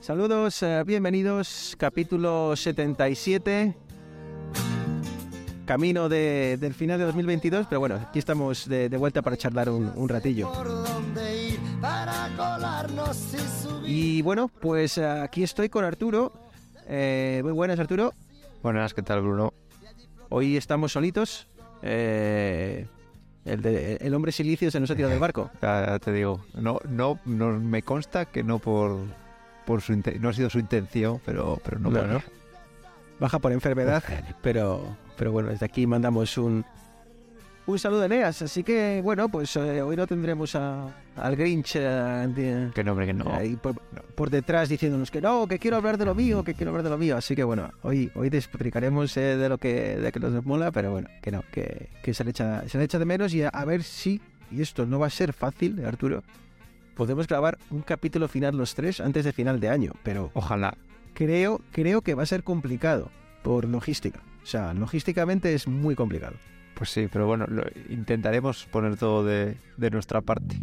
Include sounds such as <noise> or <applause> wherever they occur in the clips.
Saludos, eh, bienvenidos, capítulo 77. Camino de- del final de 2022, pero bueno, aquí estamos de, de vuelta para charlar un, un ratillo. Y bueno, pues eh, aquí estoy con Arturo. Eh, muy buenas, Arturo. Buenas, ¿qué tal, Bruno? Hoy estamos solitos. Eh, el, de- el hombre silicio se nos ha tirado del barco. Ya, ya te digo, no, no, no me consta que no por, por su no ha sido su intención, pero, pero no, No, no. Baja por enfermedad, pero, pero bueno, desde aquí mandamos un, un saludo a Eneas. Así que bueno, pues eh, hoy no tendremos a- al Grinch eh, de- Que no, hombre, que no. ahí por, por detrás diciéndonos que no, que quiero hablar de lo mío, que quiero hablar de lo mío. Así que bueno, hoy, hoy despotricaremos eh, de lo que, de que nos mola, pero bueno, que no, que, que se, le echa, se le echa de menos y a, a ver si, y esto no va a ser fácil, Arturo, podemos grabar un capítulo final los tres antes de final de año, pero Ojalá. creo, creo que va a ser complicado por logística. O sea, logísticamente es muy complicado. Pues sí, pero bueno, lo- intentaremos poner todo de, de nuestra parte.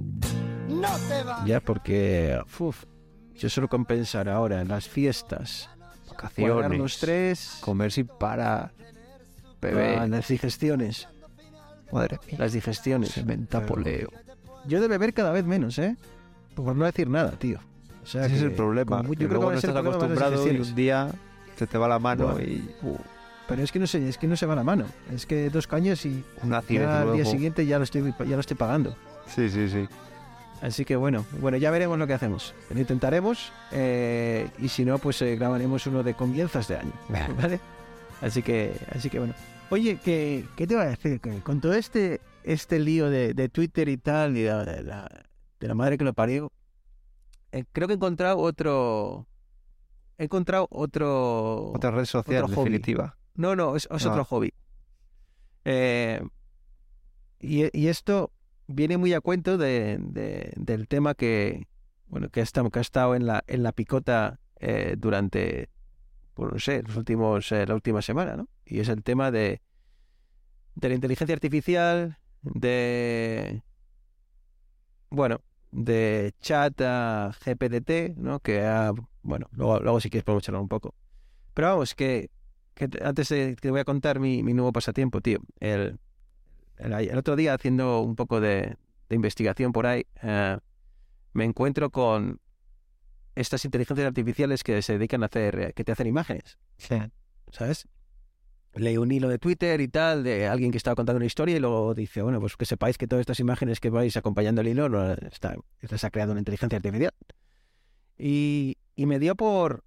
No te bajas. Ya, porque uf, yo suelo compensar ahora en las fiestas, Vacaciones, los tres, comer sin parar, beber, ah, las digestiones, madre mía, las digestiones. sementa poleo. Yo de beber cada vez menos, ¿eh? Por no decir nada, tío. O sea, Ese es que el problema. como- que yo creo que luego a no estás acostumbrado y un día se te va la mano y uh, Pero es que no sé, es que no se va la mano. Es que dos caños y una al día siguiente ya lo estoy, ya lo estoy pagando. Sí, sí, sí. Así que bueno, bueno, ya veremos lo que hacemos. Lo intentaremos eh, y si no, pues eh, grabaremos uno de comienzos de año, ¿vale? <laughs> Así que, así que bueno. Oye, ¿qué, qué te va a decir? Que con todo este, este lío de, de Twitter y tal, y de la, de la madre que lo parió, eh, creo que he encontrado otro... He encontrado otro... Otra red social, otro en hobby. definitiva. No, no, es, es Ah. otro hobby. Eh, y, y esto viene muy a cuento de, de- del tema que, bueno, que ha estado, que ha estado en la, en la picota eh, durante, pues no sé, los últimos, eh, la última semana, ¿no? Y es el tema de, de la inteligencia artificial, de, bueno, de chat a GPDT, ¿no? Que ha, bueno, luego, luego si quieres podemos charlar un poco. Pero vamos, que, que te- antes de, te voy a contar mi, mi nuevo pasatiempo, tío. El, el, el otro día haciendo un poco de, de investigación por ahí, eh, me encuentro con estas inteligencias artificiales que se dedican a hacer, eh, que te hacen imágenes, ¿sabes? Leí un hilo de Twitter y tal de alguien que estaba contando una historia y luego dice, bueno, pues que sepáis que todas estas imágenes que vais acompañando el hilo no, está, estas ha creado una inteligencia artificial. Y, y me dio por,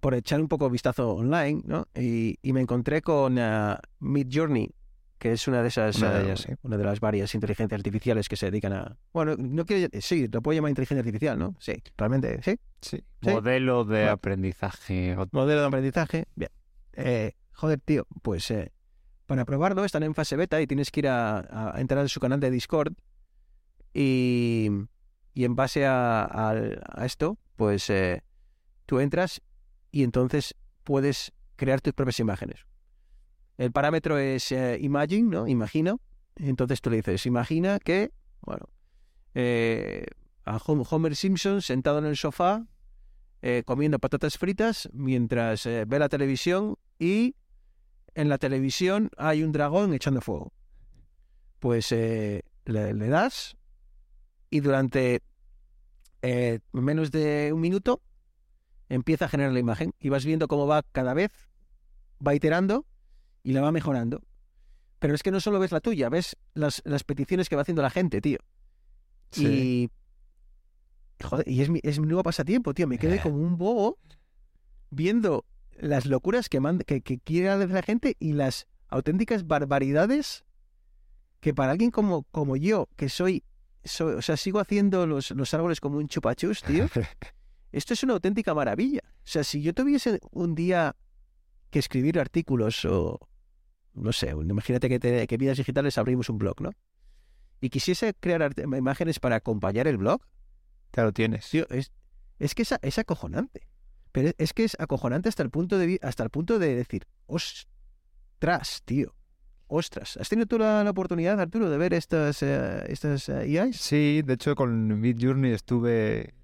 por echar un poco vistazo online, ¿no? Y, y me encontré con uh, Midjourney, que es una de esas, Una de uh, ellas, sí. una de las varias inteligencias artificiales que se dedican a... Bueno, no quiero... Sí, lo puedo llamar inteligencia artificial, ¿no? Sí, realmente, sí. Sí. Sí. Modelo de aprendizaje. Modelo de aprendizaje. Bien. Eh, joder, tío, pues eh, para probarlo están en fase beta y tienes que ir a, entrar en su canal de Discord y, y en base a, esto, pues eh, tú entras y entonces puedes crear tus propias imágenes. El parámetro es eh, imagine, ¿no? Imagino. Entonces tú le dices, imagina que, bueno, eh, a Hom- Homer Simpson sentado en el sofá comiendo patatas fritas mientras ve la televisión y en la televisión hay un dragón echando fuego. Pues eh, le, le das y durante eh, menos de un minuto empieza a generar la imagen y vas viendo cómo va cada vez, va iterando y la va mejorando. Pero es que no solo ves la tuya, ves las, las peticiones que va haciendo la gente, tío. Sí. Y. Joder, y es mi, es mi nuevo pasatiempo, tío. Me quedé como un bobo viendo las locuras que, manda, que, que quiere hacer la gente y las auténticas barbaridades que para alguien como, como yo, que soy, soy. O sea, sigo haciendo los, los árboles como un chupachus, tío. <laughs> Esto es una auténtica maravilla. O sea, si yo tuviese un día que escribir artículos o, no sé, imagínate que, te, que Vidas Digitales abrimos un blog, ¿no? Y quisiese crear imágenes para acompañar el blog, Ya lo tienes. tío, es, es que es, es acojonante. Pero es, que es acojonante hasta el punto de hasta el punto de decir, ostras, tío. Ostras, ¿has tenido tú la, la oportunidad, Arturo, de ver estas, eh, estas eh, IAs? Sí, de hecho con Midjourney estuve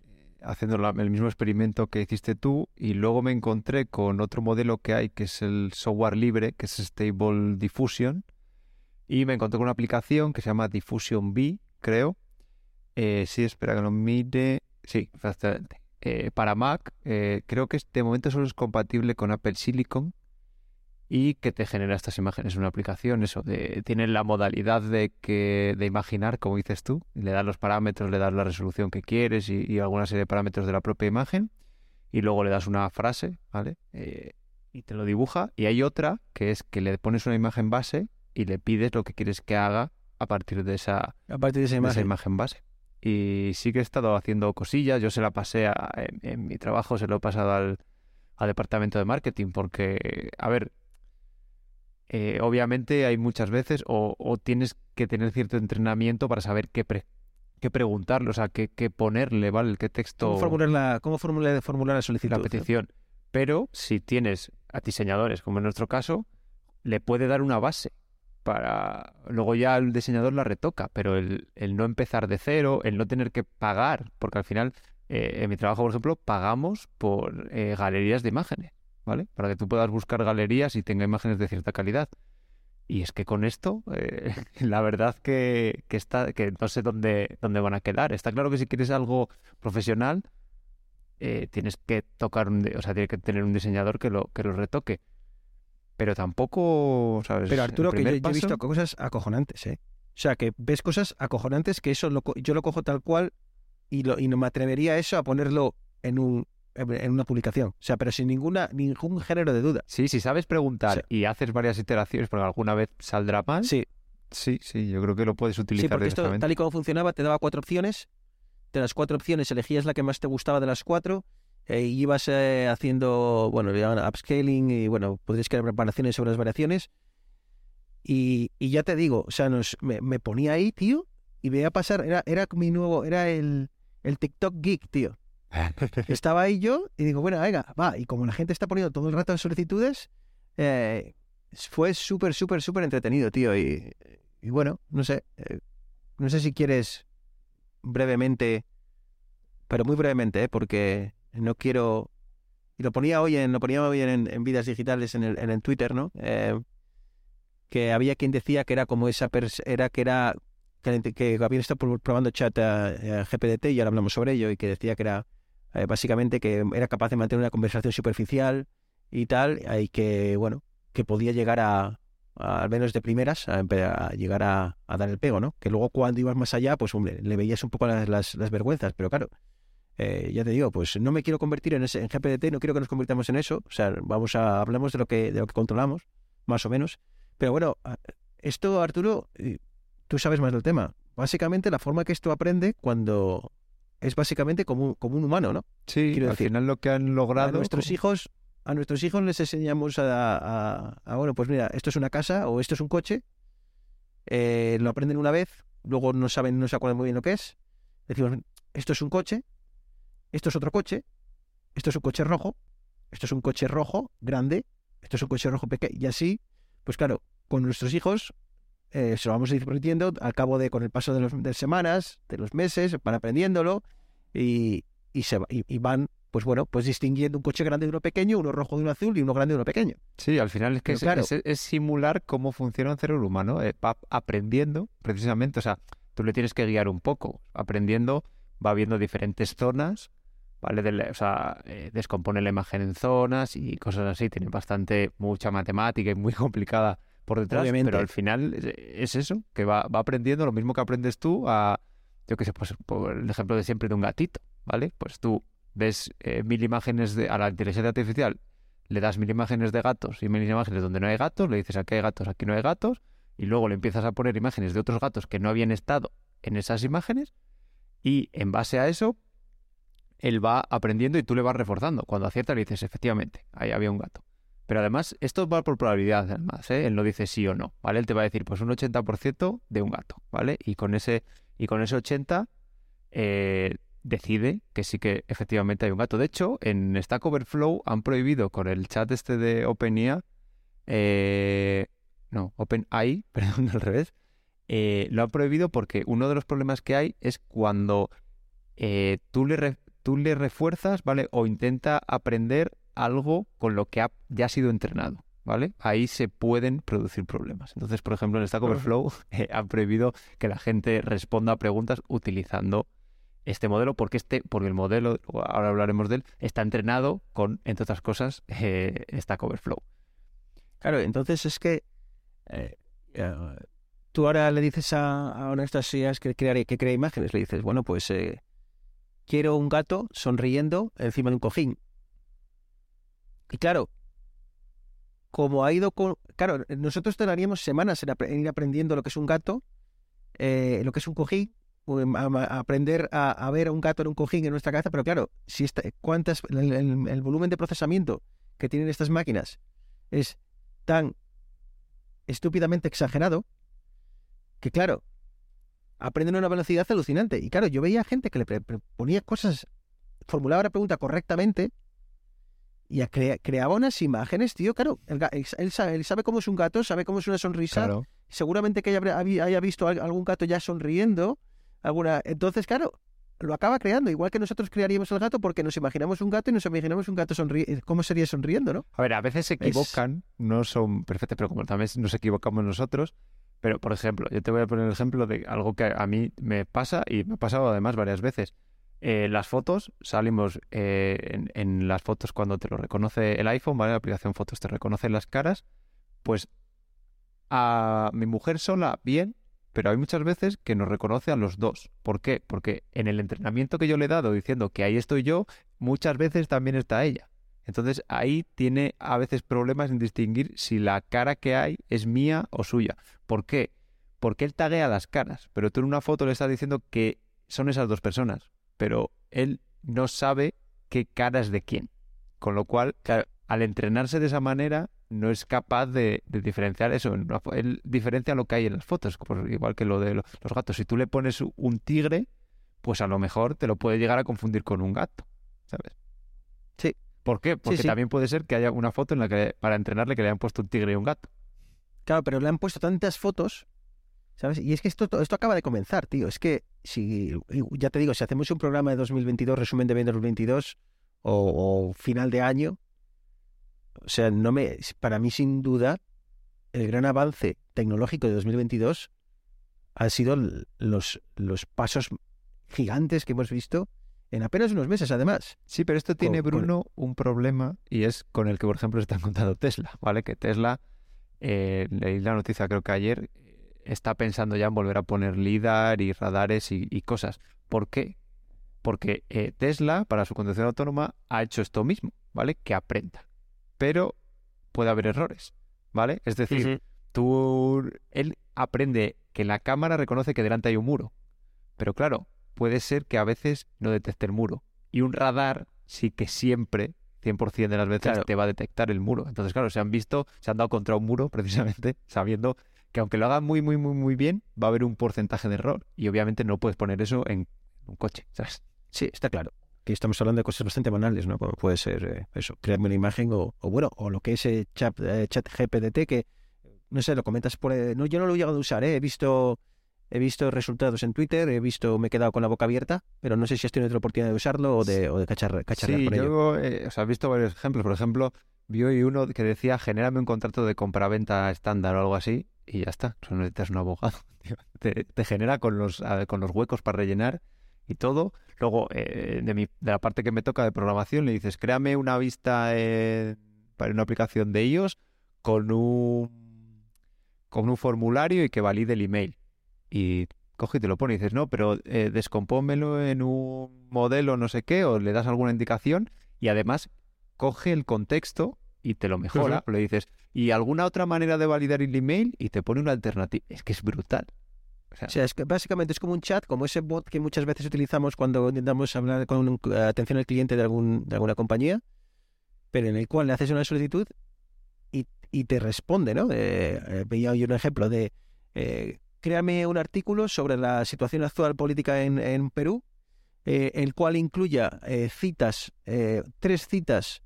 haciendo el mismo experimento que hiciste tú y luego me encontré con otro modelo que hay que es el software libre, que es Stable Diffusion y me encontré con una aplicación que se llama Diffusion B, creo. Eh, sí, espera que lo mire. Sí, exactamente. Eh, para Mac, eh, creo que de momento solo es compatible con Apple Silicon y que te genera estas imágenes. Es una aplicación, eso, de, tiene la modalidad de, que, de imaginar, como dices tú, le das los parámetros, le das la resolución que quieres y, y alguna serie de parámetros de la propia imagen y luego le das una frase, ¿vale? Eh, y te lo dibuja. Y hay otra que es que le pones una imagen base y le pides lo que quieres que haga a partir de esa, A partir de esa de imagen. esa imagen base. Y sí que he estado haciendo cosillas. Yo se la pasé a- en, en mi trabajo, se lo he pasado al, al departamento de marketing, porque, a ver, eh, obviamente hay muchas veces o, o tienes que tener cierto entrenamiento para saber qué, pre- qué preguntarle, o sea, qué, qué ponerle, ¿vale? Qué texto, ¿Cómo formular la, cómo formular, formular la solicitud? la no? petición. Pero si tienes a diseñadores, como en nuestro caso, le puede dar una base para luego ya el diseñador la retoca, pero el, el no empezar de cero, el no tener que pagar, porque al final eh, en mi trabajo, por ejemplo, pagamos por eh, galerías de imágenes, ¿vale? Para que tú puedas buscar galerías y tenga imágenes de cierta calidad. Y es que con esto, eh, <laughs> la verdad que, que está, que no sé dónde, dónde van a quedar. Está claro que si quieres algo profesional, eh, tienes que tocar un, o sea, tiene que tener un diseñador que lo, que lo retoque. Pero tampoco, ¿sabes? Pero Arturo, que yo, he visto cosas acojonantes, ¿eh? O sea, que ves cosas acojonantes que eso lo yo lo cojo tal cual y, lo, y no me atrevería a eso a ponerlo en, un, en una publicación. O sea, pero sin ninguna ningún género de duda. Sí, si sabes preguntar y haces varias iteraciones, porque alguna vez saldrá mal. Sí, sí, sí, yo creo que lo puedes utilizar sí porque esto, tal y como funcionaba, te daba cuatro opciones. De las cuatro opciones elegías la que más te gustaba de las cuatro eh, y ibas eh, haciendo, bueno, le llaman upscaling y, bueno, podrías crear preparaciones sobre las variaciones. Y, y ya te digo, o sea, nos, me, me ponía ahí, tío, y veía pasar, era, era mi nuevo, era el, el TikTok geek, tío. <laughs> Estaba ahí yo y digo, bueno, venga, va. Y como la gente está poniendo todo el rato solicitudes, eh, fue súper, súper, súper entretenido, tío. Y, y bueno, no sé, eh, no sé si quieres brevemente, pero muy brevemente, ¿eh? porque no quiero... Y lo ponía hoy en, lo ponía hoy en, en Vidas Digitales en el, en el Twitter, ¿no? Eh, que había quien decía que era como esa era que era que, habían estado pro- probando chat a, GPDT y ahora hablamos sobre ello y que decía que era eh, básicamente que era capaz de mantener una conversación superficial y tal y que bueno que podía llegar a, al menos de primeras a, a llegar a, a dar el pego no que luego cuando ibas más allá pues hombre le veías un poco las, las, las vergüenzas pero claro eh, ya te digo pues no me quiero convertir en ese en GPDT no quiero que nos convirtamos en eso. O sea vamos a hablemos de lo que de lo que controlamos más o menos. Pero bueno a- esto Arturo eh, tú sabes más del tema. Básicamente la forma que esto aprende cuando es básicamente como un, como un humano no Sí, quiero al decir, final lo que han a logrado... nuestros hijos a nuestros hijos les enseñamos a, a- a, bueno pues mira esto es una casa o esto es un coche. Eh, lo aprenden una vez luego no saben no se acuerdan muy bien lo que es. Decimos esto es un coche esto es otro coche esto es un coche rojo esto es un coche rojo grande esto es un coche rojo pequeño y así pues claro con nuestros hijos eh, se lo vamos a ir repitiendo al cabo de con el paso de, los, de semanas de los meses van aprendiéndolo y, y se va- y, y van pues bueno pues distinguiendo un coche grande de uno pequeño uno rojo de uno azul y uno grande de uno pequeño Sí, al final es que es, claro. es- es simular cómo funciona el cerebro humano. eh, va aprendiendo, precisamente. O sea, tú le tienes que guiar un poco. Aprendiendo, va viendo diferentes zonas, ¿vale? De la- o sea, eh, descompone la imagen en zonas y cosas así. Tiene bastante, mucha matemática y muy <laughs> complicada por detrás. Obviamente. Pero al final es, es eso, que va, va aprendiendo lo mismo que aprendes tú a, yo qué sé, pues por el ejemplo de siempre de un gatito, ¿vale? Pues tú ves eh, mil imágenes de, a la inteligencia artificial le das mil imágenes de gatos y mil imágenes donde no hay gatos, le dices aquí hay gatos, aquí no hay gatos, y luego le empiezas a poner imágenes de otros gatos que no habían estado en esas imágenes, y en base a eso, él va aprendiendo y tú le vas reforzando. Cuando acierta le dices, efectivamente, ahí había un gato. Pero además, esto va por probabilidad, además, ¿eh? Él no dice sí o no, ¿vale? Él te va a decir, pues un 80% de un gato, ¿vale? Y con ese, y con ese 80 eh, decide que sí que efectivamente hay un gato. De hecho, en Stack Overflow han prohibido con el chat este de OpenIA, eh, no, OpenAI, <laughs> perdón, al revés, eh, lo han prohibido porque uno de los problemas que hay es cuando tú, le tú le refuerzas, ¿vale? O intenta aprender algo con lo que ha, ya ha sido entrenado, ¿vale? Ahí se pueden producir problemas. Entonces, por ejemplo, en Stack. Overflow <laughs> eh, han prohibido que la gente responda a preguntas utilizando este modelo, porque este, porque el modelo, ahora hablaremos de él, está entrenado con, entre otras cosas, eh, Stack Overflow. Claro, entonces es que eh, eh, tú ahora le dices a, a una de estas IAs que, crea- que crea imágenes, le dices, bueno, pues eh, quiero un gato sonriendo encima de un cojín. Y claro, como ha ido con... Claro, nosotros tardaríamos semanas en, ir aprendiendo lo que es un gato, eh, lo que es un cojín, a aprender a, ver a un gato en un cojín en nuestra cabeza, pero claro, si esta, cuántas, el- el volumen de procesamiento que tienen estas máquinas es tan estúpidamente exagerado que, claro, aprenden a una velocidad alucinante. Y claro, yo veía gente que le ponía cosas, formulaba la pregunta correctamente y crea- creaba unas imágenes, tío. Claro, él, sabe, él sabe cómo es un gato, sabe cómo es una sonrisa. Seguramente que haya, haya- visto al- algún gato ya sonriendo. alguna Entonces, claro, lo acaba creando, igual que nosotros crearíamos el gato porque nos imaginamos un gato y nos imaginamos un gato sonriendo. ¿Cómo sería sonriendo, no? A ver, a veces se Es- equivocan, no son perfectos, pero como también nos equivocamos nosotros. Pero, por ejemplo, yo te voy a poner el ejemplo de algo que a mí me pasa y me ha pasado además varias veces. Eh, las fotos, salimos eh, en, en las fotos cuando te lo reconoce el iPhone, ¿vale? La aplicación Fotos te reconoce las caras. Pues a mi mujer sola, bien, pero hay muchas veces que nos reconoce a los dos. ¿Por qué? Porque en el entrenamiento que yo le he dado diciendo que ahí estoy yo, muchas veces también está ella. Entonces ahí tiene a veces problemas en distinguir si la cara que hay es mía o suya. ¿Por qué? Porque él taguea las caras, pero tú en una foto le estás diciendo que son esas dos personas, pero él no sabe qué cara es de quién. Con lo cual, al entrenarse de esa manera, no es capaz de, de diferenciar eso. Él diferencia lo que hay en las fotos, igual que lo de lo- los gatos. Si tú le pones un tigre, pues a lo mejor te lo puede llegar a confundir con un gato, ¿sabes? ¿Por qué? Porque sí. también puede ser que haya una foto en la que para entrenarle que le hayan puesto un tigre y un gato. Claro, pero le han puesto tantas fotos, ¿sabes? Y es que esto, esto acaba de comenzar, tío. Es que si, ya te digo, si hacemos un programa de 2022, resumen de 2022 o, o final de año, o sea, no me, para mí sin duda, el gran avance tecnológico de 2022 han sido los, los pasos gigantes que hemos visto en apenas unos meses, además. Sí, pero esto tiene, Con- con- Bruno, un problema y es con el que, por ejemplo, se está contando Tesla, ¿vale? Que Tesla, eh, leí la noticia creo que ayer, eh, está pensando ya en volver a poner LIDAR y radares y, y cosas. ¿Por qué? Porque eh, Tesla, para su conducción autónoma, ha hecho esto mismo, ¿vale? Que aprenda. Pero puede haber errores, ¿vale? Es decir, tú, él aprende que la cámara reconoce que delante hay un muro. Pero claro, puede ser que a veces no detecte el muro. Y un radar sí que siempre, 100% de las veces, Claro. te va a detectar el muro. Entonces, claro, se han visto, se han dado contra un muro <laughs> precisamente sabiendo que aunque lo hagan muy, muy, muy, muy bien, va a haber un porcentaje de error. Y obviamente no puedes poner eso en un coche, ¿sabes? Sí, está claro. Que estamos hablando de cosas bastante banales, ¿no? Como puede ser eh, eso, crearme una imagen o, o bueno, o lo que es eh, chat, eh, chat GPDT que, no sé, lo comentas por... eh, no, yo no lo he llegado a usar, ¿eh? He visto, he visto resultados en Twitter, he visto, me he quedado con la boca abierta, pero no sé si has tenido otra oportunidad de usarlo o de, o de cachar, cacharrear Sí, ello. yo eh, o sea, he visto varios ejemplos. Por ejemplo, vi hoy uno que decía, genérame un contrato de compraventa estándar o algo así, y ya está. No necesitas un abogado. <laughs> Te, te genera con los, con los huecos para rellenar y todo. Luego, eh, de, mi, de la parte que me toca de programación, le dices, créame una vista eh, para una aplicación de iOS con un, con un formulario y que valide el email. Y coge y te lo pone y dices, no, pero eh, descompónmelo en un modelo no sé qué, o le das alguna indicación y además coge el contexto y te lo mejora. Le dices, ¿y alguna otra manera de validar el email? Y te pone una alternativa. Es que es brutal. O sea, O sea, es que básicamente es como un chat, como ese bot que muchas veces utilizamos cuando intentamos hablar con un- atención al cliente de, algún, de alguna compañía, pero en el cual le haces una solicitud y te responde, ¿no? Eh, eh, veía yo un ejemplo de eh, créame un artículo sobre la situación actual política en, en Perú, eh, el cual incluya eh, citas, eh, tres citas,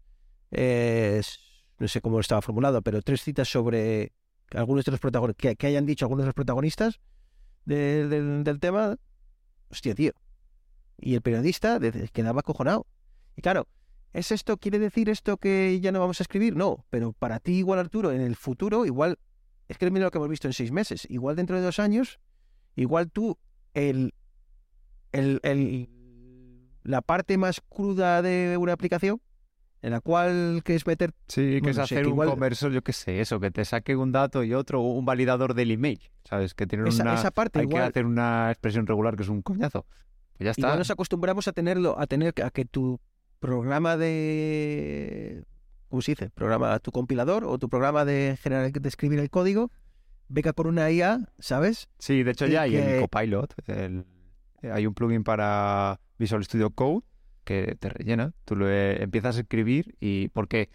no sé cómo estaba formulado, pero tres citas sobre algunos de los protagonistas, que, hayan dicho algunos de los protagonistas de- del- tema. Hostia, tío. Y el periodista quedaba acojonado. Y claro, ¿es esto, quiere decir esto que ya no vamos a escribir? No, pero para ti igual, Arturo, en el futuro, igual, es que mira lo que hemos visto en seis meses, igual dentro de dos años, igual tú, el, el, el- la parte más cruda de una aplicación, en la cual que es meter, Sí, que Bueno, es hacer que un igual- conversor, yo qué sé, eso, que te saque un dato y otro, un validador del email, ¿sabes? Que tiene esa, una... esa parte Hay que igual, hacer una expresión regular que es un coñazo. Pues ya está. igual nos acostumbramos a tenerlo, a tener a que tu programa de ¿cómo se dice? Programa, tu compilador o tu programa de generar, de escribir el código, venga con una IA, ¿sabes? Sí, de hecho ya hay que- el Copilot. el- hay un plugin para Visual Studio Code que te rellena. Tú lo eh, empiezas a escribir y porque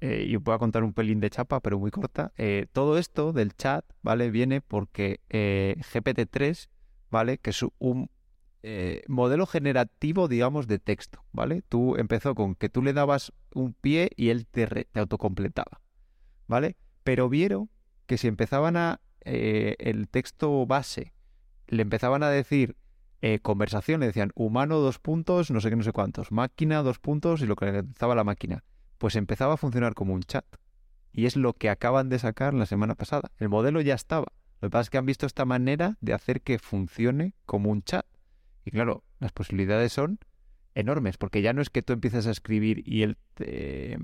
eh, yo a contar un pelín de chapa, pero muy corta. Eh, todo esto del chat, ¿vale? Viene porque eh, GPT-3, ¿vale? Que es un eh, modelo generativo, digamos, de texto, ¿vale? Tú empezó con que tú le dabas un pie y él te, autocompletaba, ¿vale? Pero vieron que si empezaban a eh, el texto base, le empezaban a decir eh, conversación, le decían humano dos puntos, no sé qué, no sé cuántos, máquina dos puntos y lo que le daba la máquina, pues empezaba a funcionar como un chat. Y es lo que acaban de sacar la semana pasada. El modelo ya estaba. Lo que pasa es que han visto esta manera de hacer que funcione como un chat. Y claro, las posibilidades son enormes, porque ya no es que tú empieces a escribir y él te,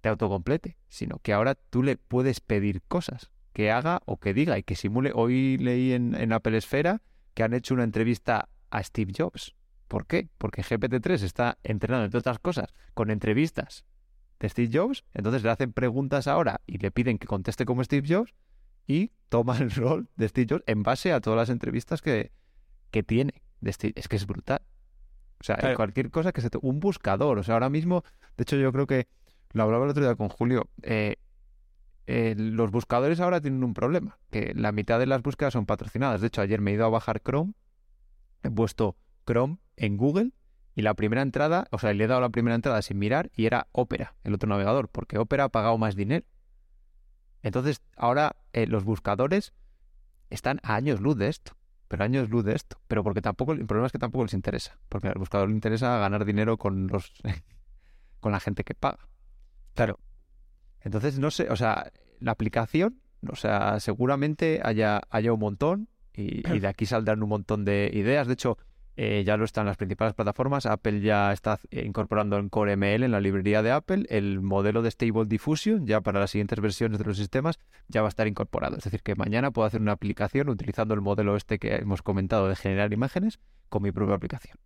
te autocomplete, sino que ahora tú le puedes pedir cosas que haga o que diga y que simule. Hoy leí en, en Apple Esfera que han hecho una entrevista a Steve Jobs. ¿Por qué? Porque GPT-3 está entrenado, entre otras cosas, con entrevistas de Steve Jobs, entonces le hacen preguntas ahora y le piden que conteste como Steve Jobs y toma el rol de Steve Jobs en base a todas las entrevistas que, que tiene. De. Es que es brutal. O sea, Claro. cualquier cosa que se... te- Un buscador. O sea, ahora mismo, de hecho yo creo que lo hablaba el otro día con Julio. eh, eh, los buscadores ahora tienen un problema, que la mitad de las búsquedas son patrocinadas. De hecho, ayer me he ido a bajar Chrome, he puesto Chrome en Google y la primera entrada, o sea, le he dado la primera entrada sin mirar y era Opera, el otro navegador, porque Opera ha pagado más dinero. Entonces, ahora eh, los buscadores están a años luz de esto, pero años luz de esto, pero porque tampoco, el problema es que tampoco les interesa, porque al buscador le interesa ganar dinero con los <laughs> con la gente que paga. Claro. Entonces, no sé, o sea, la aplicación, o sea, seguramente haya, haya un montón y, y de aquí saldrán un montón de ideas. De hecho, eh, ya lo están las principales plataformas. Apple ya está eh, incorporando en Core ML, en la librería de Apple, el modelo de Stable Diffusion, ya para las siguientes versiones de los sistemas, ya va a estar incorporado. Es decir, que mañana puedo hacer una aplicación utilizando el modelo este que hemos comentado de generar imágenes con mi propia aplicación.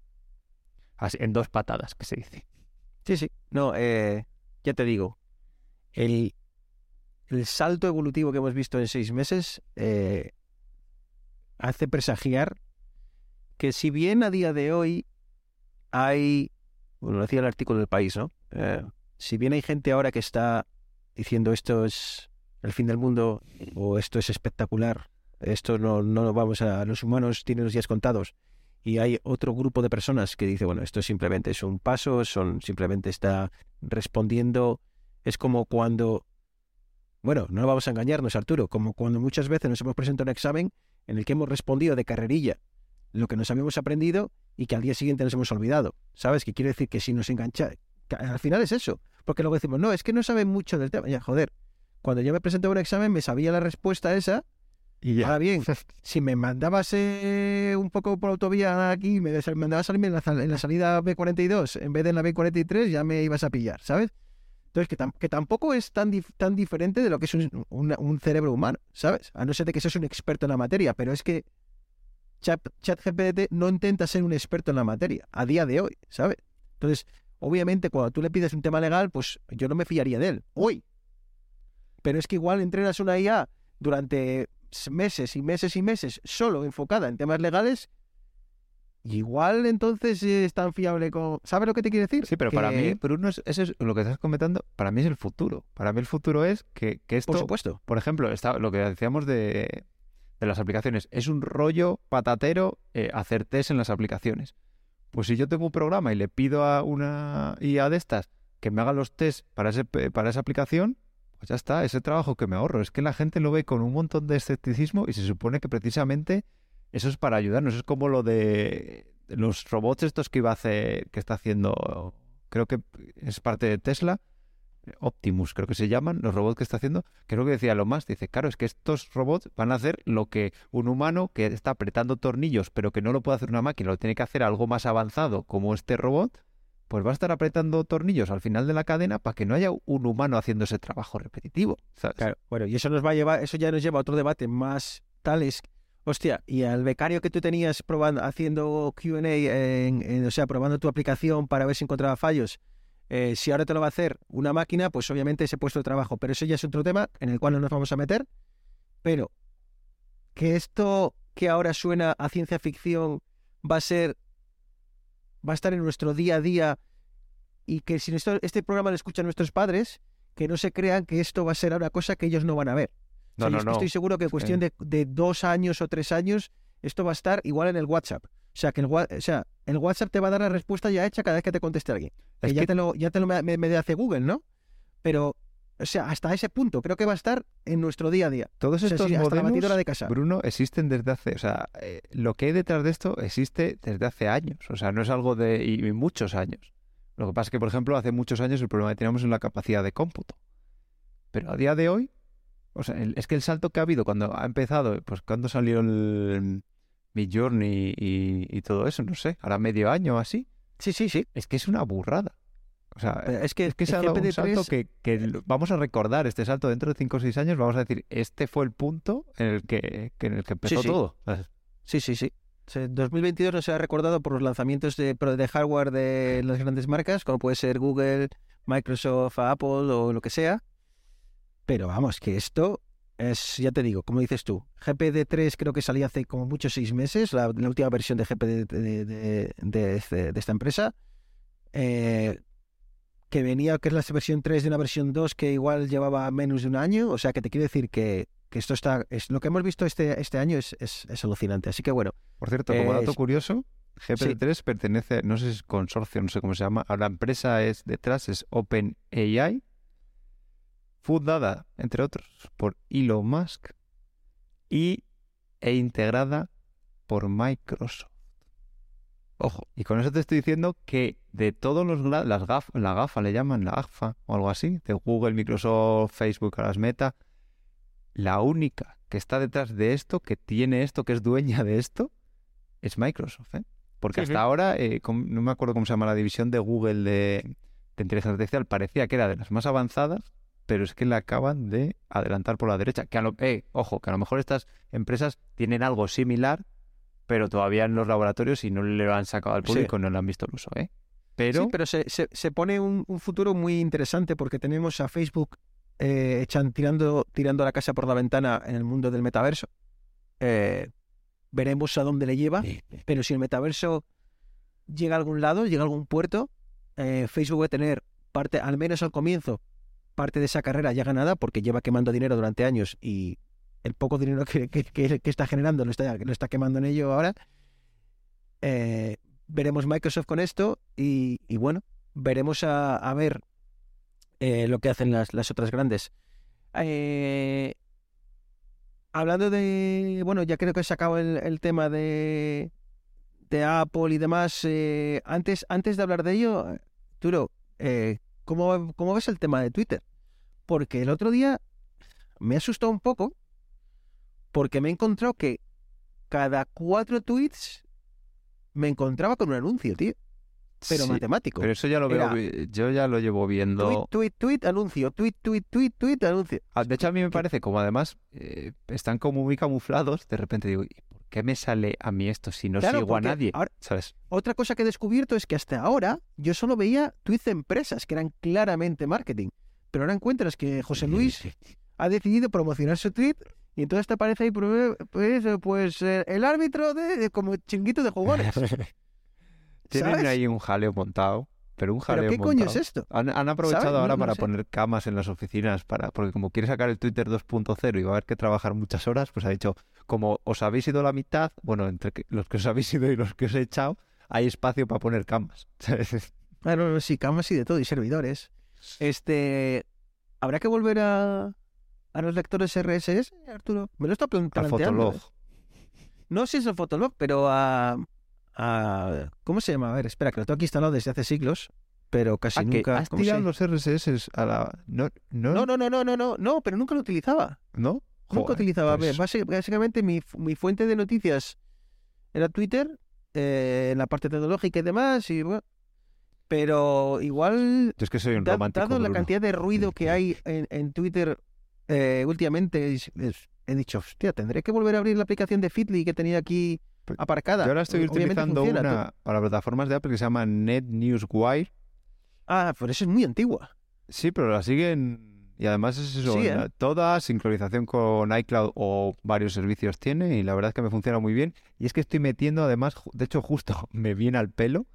Así, en dos patadas, que se dice. Sí, sí. No, eh, ya te digo, el, el salto evolutivo que hemos visto en seis meses hace presagiar que si bien a día de hoy hay, bueno, lo decía el artículo del país, ¿no? Eh, si bien hay gente ahora que está diciendo esto es el fin del mundo o esto es espectacular, esto no, no vamos a, los humanos tienen los días contados, y hay otro grupo de personas que dice, bueno, esto simplemente es un paso, son simplemente está respondiendo, es como cuando, bueno, no vamos a engañarnos, Arturo, como cuando muchas veces nos hemos presentado un examen en el que hemos respondido de carrerilla lo que nos habíamos aprendido y que al día siguiente nos hemos olvidado, ¿sabes? Que quiere decir que si nos engancha, al final es eso, porque luego decimos, no, es que no saben mucho del tema, ya, joder, cuando yo me presenté a un examen me sabía la respuesta esa Y Ahora bien, <laughs> si me mandabas eh, un poco por autovía aquí, me mandabas salirme en la, en la salida B42 en vez de en la B43, ya me ibas a pillar, ¿sabes? Entonces, que, tam- que tampoco es tan, dif- tan diferente de lo que es un, un- un cerebro humano, ¿sabes? A no ser de que seas un experto en la materia, pero es que ChatGPT no intenta ser un experto en la materia a día de hoy, ¿sabes? Entonces, obviamente, cuando tú le pides un tema legal, pues yo no me fiaría de él, hoy. Pero es que igual entrenas una IA durante meses y meses y meses solo enfocada en temas legales igual entonces es tan fiable como... ¿Sabes lo que te quiero decir? Sí, pero para Que- mí, Bruno, es- eso es lo que estás comentando, para mí es el futuro. Para mí el futuro es que, que esto, Por supuesto. por ejemplo, está, lo que decíamos de, de las aplicaciones, es un rollo patatero eh, hacer test en las aplicaciones. Pues si yo tengo un programa y le pido a una IA de estas que me haga los test para, ese, para esa aplicación, pues ya está, ese trabajo que me ahorro. Es que la gente lo ve con un montón de escepticismo y se supone que precisamente eso es para ayudarnos. Es como lo de los robots estos que iba a hacer, que está haciendo, creo que es parte de Tesla, Optimus creo que se llaman, los robots que está haciendo, creo que decía lo más, dice, claro, es que estos robots van a hacer lo que un humano que está apretando tornillos, pero que no lo puede hacer una máquina, lo tiene que hacer algo más avanzado como este robot, pues va a estar apretando tornillos al final de la cadena para que no haya un humano haciendo ese trabajo repetitivo. Claro, bueno, y eso nos va a llevar, eso ya nos lleva a otro debate más tales. Hostia, y al becario que tú tenías probando, haciendo QA, en, en- o sea, probando tu aplicación para ver si encontraba fallos, eh, si ahora te lo va a hacer una máquina, pues obviamente ese puesto de trabajo. Pero eso ya es otro tema en el cual no nos vamos a meter. Pero que esto que ahora suena a ciencia ficción va a ser, va a estar en nuestro día a día y que si esto- este programa lo escuchan nuestros padres, que no se crean que esto va a ser una cosa que ellos no van a ver. O sea, No, yo no, no. Estoy seguro que en cuestión de, de dos años o tres años, esto va a estar igual en el WhatsApp. O sea, que el, o sea, el WhatsApp te va a dar la respuesta ya hecha cada vez que te conteste alguien. Que Es ya que- te lo, ya te lo me, me- me hace Google, ¿no? Pero, o sea, hasta ese punto creo que va a estar en nuestro día a día. Todos O sea, estos sí, hasta la modelos, de casa. Bruno, existen desde hace, o sea, eh, lo que hay detrás de esto existe desde hace años, o sea, no es algo de y, y muchos años. Lo que pasa es que, por ejemplo, hace muchos años el problema que teníamos en la capacidad de cómputo. Pero a día de hoy, o sea, el- es que el salto que ha habido cuando ha empezado, pues cuando salió el Midjourney y, y todo eso, no sé, ahora medio año o así, Sí, sí, sí. es que es una burrada. O sea, Pero es que, es que ha dado un GPT-3 salto que, que lo- vamos a recordar este salto dentro de 5 o 6 años, vamos a decir, este fue el punto en el que, que en el que empezó sí. todo. Sí, sí, sí. O sea, 2022 no se ha recordado por los lanzamientos de hardware de las grandes marcas, como puede ser Google, Microsoft, Apple o lo que sea. Pero vamos, que esto es, ya te digo, como dices tú, GPD3 creo que salía hace como muchos seis meses, la, la última versión de GPD de, de- de este- de esta empresa, eh, que venía, que es la versión 3 de una versión 2 que igual llevaba menos de un año, o sea que te quiero decir que, que esto está, es, lo que hemos visto este, este año es, es, es alucinante. Así que bueno, Por cierto, como Eh, dato curioso, GPT-3 pertenece, no sé si es consorcio, no sé cómo se llama, a la empresa es detrás, es OpenAI, fundada, entre otros, por Elon Musk y, e integrada por Microsoft. Ojo, y con eso te estoy diciendo que de todos los las gaf, la GAFA le llaman la GAFA o algo así, de Google, Microsoft, Facebook, a las Meta, la única que está detrás de esto, que tiene esto, que es dueña de esto, es Microsoft, ¿eh? Porque Sí, hasta sí. ahora, eh, no me acuerdo cómo se llama la división de Google de, de inteligencia artificial, parecía que era de las más avanzadas, pero es que la acaban de adelantar por la derecha. Que a lo, eh, ojo, que a lo mejor estas empresas tienen algo similar, pero todavía en los laboratorios y no le lo han sacado al Sí. público, no le han visto el uso, ¿eh? Pero, Sí, pero se, se, se pone un, un futuro muy interesante porque tenemos a Facebook eh, echan, tirando, tirando la casa por la ventana en el mundo del metaverso. Eh, veremos a dónde le lleva, pero si el metaverso llega a algún lado, llega a algún puerto, eh, Facebook va a tener parte, al menos al comienzo, parte de esa carrera ya ganada porque lleva quemando dinero durante años y el poco dinero que, está generando lo está, lo está quemando en ello ahora. Eh, veremos Microsoft con esto y, bueno, veremos a, ver eh, lo que hacen las, las otras grandes. Eh, hablando de, bueno, ya creo que he sacado el, tema de, de Apple y demás. antes, antes de hablar de ello, Turo, eh, ¿cómo, ¿cómo ves el tema de Twitter? Porque el otro día me asustó un poco porque me he encontrado que cada cuatro tweets me encontraba con un anuncio, tío. Pero sí, matemático. pero eso ya lo veo, Era- yo ya lo llevo viendo. Tweet, tweet, tweet, anuncio. Tweet, tweet, tweet, tweet, anuncio. Ah, De hecho, a mí me parece como además eh, están como muy camuflados, de repente digo, ¿y por qué me sale a mí esto si no Claro, sigo a nadie? ahora- ¿Sabes? Otra cosa que he descubierto es que hasta ahora yo solo veía tweets de empresas que eran claramente marketing. Pero ahora encuentras que José Luis ha decidido promocionar su tweet Y entonces te aparece ahí, pues, pues, eh, el árbitro de, de como chinguito de jugones. <laughs> Tienen ahí un jaleo montado, pero un jaleo ¿Pero qué coño es esto? Han, han aprovechado ahora no para sé. poner camas en las oficinas, para porque como quiere sacar el Twitter 2.0 y va a haber que trabajar muchas horas, pues ha dicho, como os habéis ido la mitad, bueno, entre los que os habéis ido y los que os he echado, hay espacio para poner camas. <laughs> Claro, sí, camas y de todo, y servidores. Este, ¿habrá que volver a, a los lectores RSS, Arturo? Me lo está plan- Al planteando. Fotolog. ¿eh? No sé si es el Fotolog, pero a, a- ¿Cómo se llama? A ver, espera, que lo tengo aquí instalado desde hace siglos, pero casi Ah, que nunca... has ¿cómo tirado los RSS a la... No, no, No, no, no, no, no, no, no, pero nunca lo utilizaba. ¿no? Nunca utilizaba. pues- Básicamente mi, mi fuente de noticias era Twitter, eh, en la parte tecnológica y demás, y bueno, pero igual Yo es que soy un Da- romántico. dado la cantidad de ruido que hay en, en Twitter eh, últimamente, es- es- he dicho, hostia, tendré que volver a abrir la aplicación de Fitly que tenía aquí aparcada. Yo ahora estoy utilizando funciona, una tú- para plataformas de Apple que se llama Net News Wire. Ah, pero eso es muy antigua. Sí, pero la siguen y además es eso, Sí, ¿eh? toda sincronización con iCloud o varios servicios tiene y la verdad es que me funciona muy bien. Y es que estoy metiendo además, de hecho justo <laughs> me viene al pelo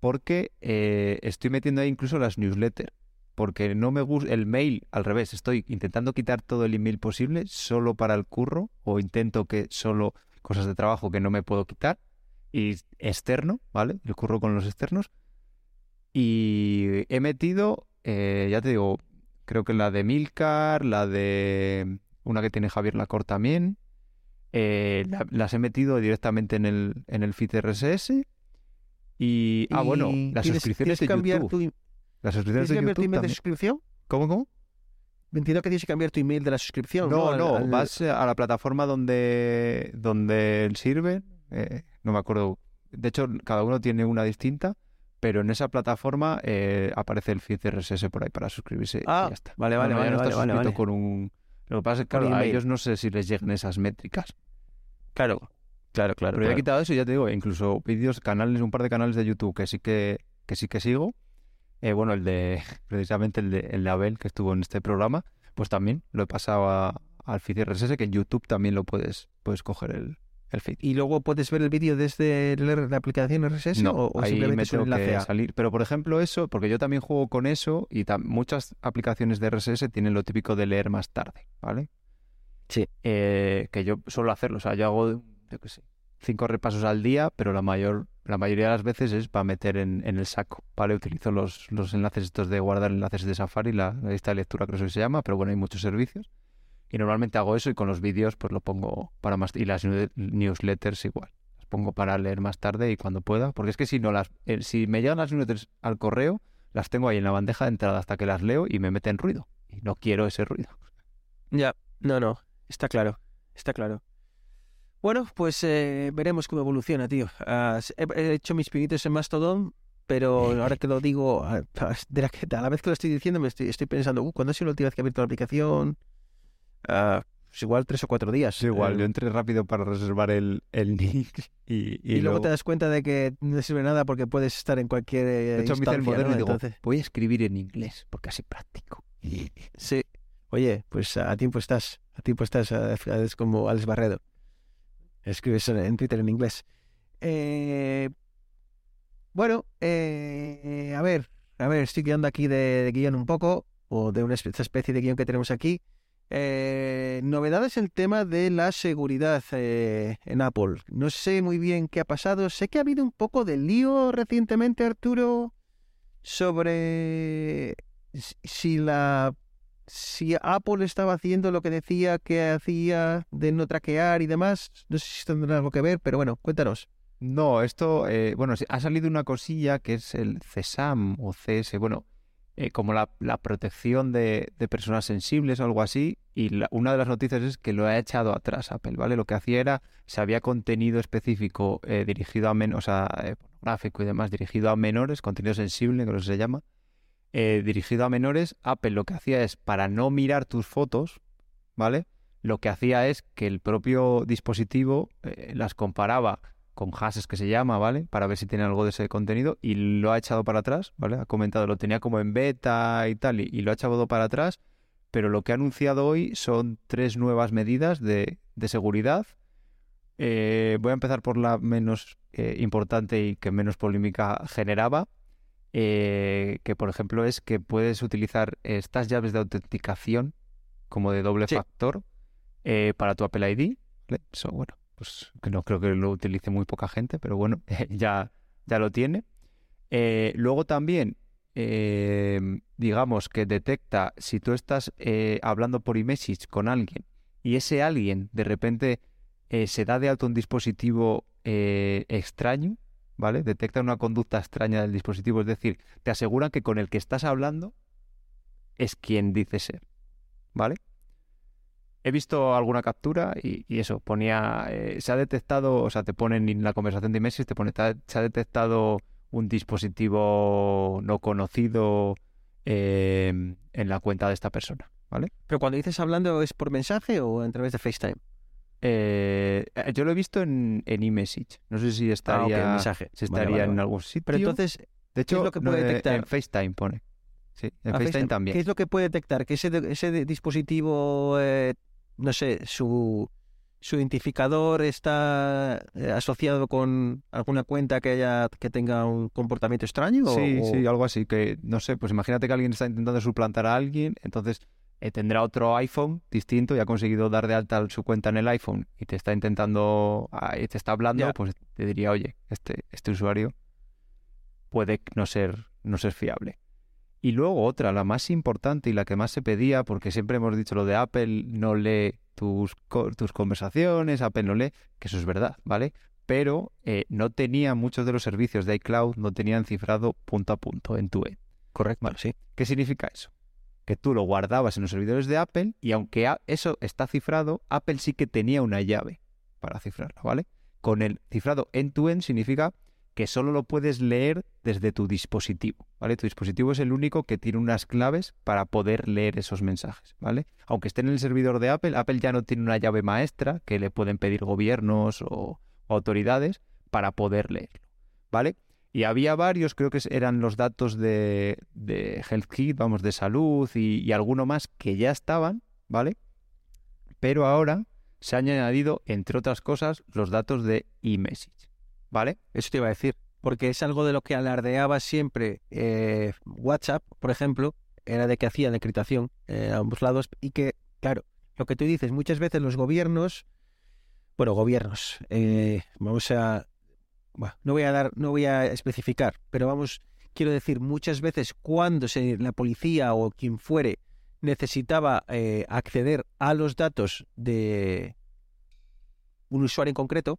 porque eh, estoy metiendo ahí incluso las newsletters. Porque no me gusta el mail, al revés, estoy intentando quitar todo el email posible solo para el curro o intento que solo cosas de trabajo que no me puedo quitar y externo, ¿vale? El curro con los externos. Y he metido, eh, ya te digo, creo que la de Milcar, la de una que tiene Javier Lacor también. eh, la- las he metido directamente en el, en el feed RSS. Y, ah, bueno, las suscripciones de YouTube. tu, Las ¿Tienes suscripciones de cambiar tu YouTube email de suscripción? ¿Cómo, cómo? Entiendo que tienes que cambiar tu email de la suscripción. No, No, no, al- vas a la plataforma donde, donde sirve, eh, no me acuerdo, de hecho cada uno tiene una distinta, pero en esa plataforma eh, aparece el feed RSS por ahí para suscribirse y Ah, ya está. vale, vale, no, vale, no vale, vale. con un... Lo que pasa es que claro, a ellos no sé si les llegan esas métricas. Claro, claro, claro. Pero ya he claro. quitado eso, ya te digo, incluso vídeos, canales, un par de canales de YouTube que sí que, que sí que sigo. Eh, bueno, el de, <laughs> precisamente el de, el de Abel, que estuvo en este programa, pues también lo he pasado a- al feed RSS, que en YouTube también lo puedes, puedes coger el, el feed. ¿Y luego puedes ver el vídeo desde la aplicación RSS No, o, o ahí simplemente me tengo que a... salir. Pero por ejemplo eso, porque yo también juego con eso y muchas aplicaciones de RSS tienen lo típico de leer más tarde, ¿vale? Sí. Eh, que yo suelo hacerlo, o sea, yo hago, yo qué sé, cinco repasos al día, pero la mayor, la mayoría de las veces es para meter en, en el saco, ¿vale? Utilizo los, los enlaces estos de guardar enlaces de Safari, la, la lista de lectura creo que se llama, pero bueno, hay muchos servicios. Y normalmente hago eso y con los vídeos pues lo pongo para más... Y las new- newsletters igual. Las pongo para leer más tarde y cuando pueda. Porque es que si no las... eh, si me llegan las newsletters al correo, las tengo ahí en la bandeja de entrada hasta que las leo y me meten ruido. Y no quiero ese ruido. Ya, no, no, está claro, está claro. Bueno, pues eh, veremos cómo evoluciona, tío. S- he, he hecho mis pinitos en Mastodon, pero ahora que lo digo, a la vez que lo estoy diciendo, me estoy, estoy pensando, uh, ¿cuándo ha sido la última vez que he abierto la aplicación? Pues igual tres o cuatro días. Igual, Eh, yo entré rápido para reservar el, el <laughs> nick y, y, luego te das cuenta de que no sirve nada porque puedes estar en cualquier eh, De hecho, me hice el instancia, y digo, Entonces, voy a escribir en inglés porque así práctico. sí. Oye, pues a tiempo estás, a tiempo estás, es como Alex Barredo. Escribes en- Twitter en inglés. Eh, bueno, eh, a ver, a ver, estoy quedando aquí de, guion un poco, o de una especie de guion que tenemos aquí. Eh, novedades en el tema de la seguridad eh, en Apple. No sé muy bien qué ha pasado. Sé que ha habido un poco de lío recientemente, Arturo, sobre si la si Apple estaba haciendo lo que decía que hacía de no traquear y demás. No sé si tendrá algo que ver, pero bueno, cuéntanos. No, esto, eh, bueno, ha salido una cosilla que es el CESAM o CS, bueno, eh, como la, protección de, de personas sensibles o algo así, y la- una de las noticias es que lo ha echado atrás Apple, ¿vale? Lo que hacía era, si había contenido específico eh, dirigido a menores, o sea, eh, pornográfico y demás, dirigido a menores, contenido sensible, creo que se llama, eh, dirigido a menores, Apple lo que hacía es, para no mirar tus fotos, ¿vale? Lo que hacía es que el propio dispositivo eh, las comparaba con hashes que se llama, ¿vale? Para ver si tiene algo de ese contenido y lo ha echado para atrás, ¿vale? Ha comentado, lo tenía como en beta y tal y, lo ha echado para atrás pero lo que ha anunciado hoy son tres nuevas medidas de, seguridad. Eh, voy a empezar por la menos importante y que menos polémica generaba, eh, que por ejemplo es que puedes utilizar estas llaves de autenticación como de doble Sí. factor eh, para tu Apple ID. Eso, bueno, pues no creo que lo utilice muy poca gente, pero bueno, <laughs> ya, ya lo tiene. Eh, luego también, digamos que detecta si tú estás hablando por iMessage con alguien y ese alguien de repente se da de alto un dispositivo extraño, ¿vale? Detecta una conducta extraña del dispositivo, es decir, te aseguran que con el que estás hablando es quien dice ser, ¿vale? He visto alguna captura y, eso, ponía, eh, se ha detectado, o sea, te ponen en la conversación de iMessage, te pone, "Ta- se ha detectado un dispositivo no conocido eh, en la cuenta de esta persona, ¿vale? Pero cuando dices hablando, ¿es por mensaje o a través de FaceTime? Eh, eh, yo lo he visto en, en iMessage. No sé si Ah, estaría, mensaje. Vale, estaría vale, en algún sitio. Pero entonces, de hecho, es lo que puede eh, detectar? en FaceTime pone. Sí, en a FaceTime también. ¿qué es lo que puede detectar? Que ese, ese dispositivo, eh, no sé, su, su identificador está asociado con alguna cuenta que haya que tenga un comportamiento extraño. o- Sí, o- sí, algo así. Que no sé, pues imagínate que alguien está intentando suplantar a alguien, entonces eh, tendrá otro iPhone distinto y ha conseguido dar de alta su cuenta en el iPhone y te está intentando, ah, y te está hablando, pues te diría, oye, este, este usuario puede no ser, no ser fiable. Y luego otra, la más importante y la que más se pedía, porque siempre hemos dicho lo de Apple no lee tus, tus conversaciones, Apple no lee, que eso es verdad, ¿vale? Pero eh, no tenía muchos de los servicios de iCloud, no tenían cifrado punto a punto en tu end. Correcto, Vale. sí. ¿Qué significa eso? Que tú lo guardabas en los servidores de Apple y aunque eso está cifrado, Apple sí que tenía una llave para cifrarlo, ¿vale? Con el cifrado end-to-end significa que solo lo puedes leer desde tu dispositivo, ¿vale? Tu dispositivo es el único que tiene unas claves para poder leer esos mensajes, ¿vale? Aunque esté en el servidor de Apple, Apple ya no tiene una llave maestra que le pueden pedir gobiernos o autoridades para poder leerlo, ¿vale? Y había varios, creo que eran los datos de, de HealthKit, vamos, de salud y, alguno más que ya estaban, ¿vale? Pero ahora se han añadido, entre otras cosas, los datos de eMessage, ¿vale? Eso te iba a decir. Porque es algo de lo que alardeaba siempre eh, WhatsApp, por ejemplo, era de que hacían encriptación eh, a ambos lados y que, claro, lo que tú dices, muchas veces los gobiernos, bueno, gobiernos, eh, vamos a, no voy a dar, no voy a especificar, pero vamos, quiero decir, muchas veces cuando la policía o quien fuere necesitaba eh, acceder a los datos de un usuario en concreto,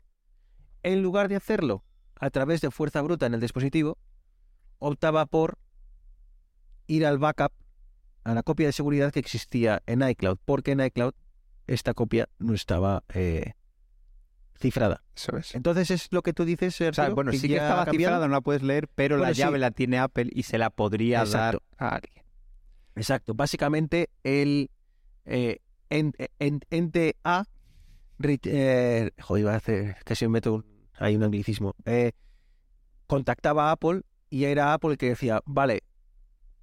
en lugar de hacerlo a través de fuerza bruta en el dispositivo, optaba por ir al backup, a la copia de seguridad que existía en iCloud, porque en iCloud esta copia no estaba eh, cifrada. Eso es. Entonces es lo que tú dices, O sea, Arturo, bueno, sí que ya estaba cambiado. cifrada, no la puedes leer, pero la sí. llave la tiene Apple y se la podría Exacto. dar a alguien. Exacto. Básicamente el eh, en- en- ente A, eh, joder, iba a hacer, casi me meto un, hay un anglicismo, eh, contactaba a Apple y era Apple el que decía, vale,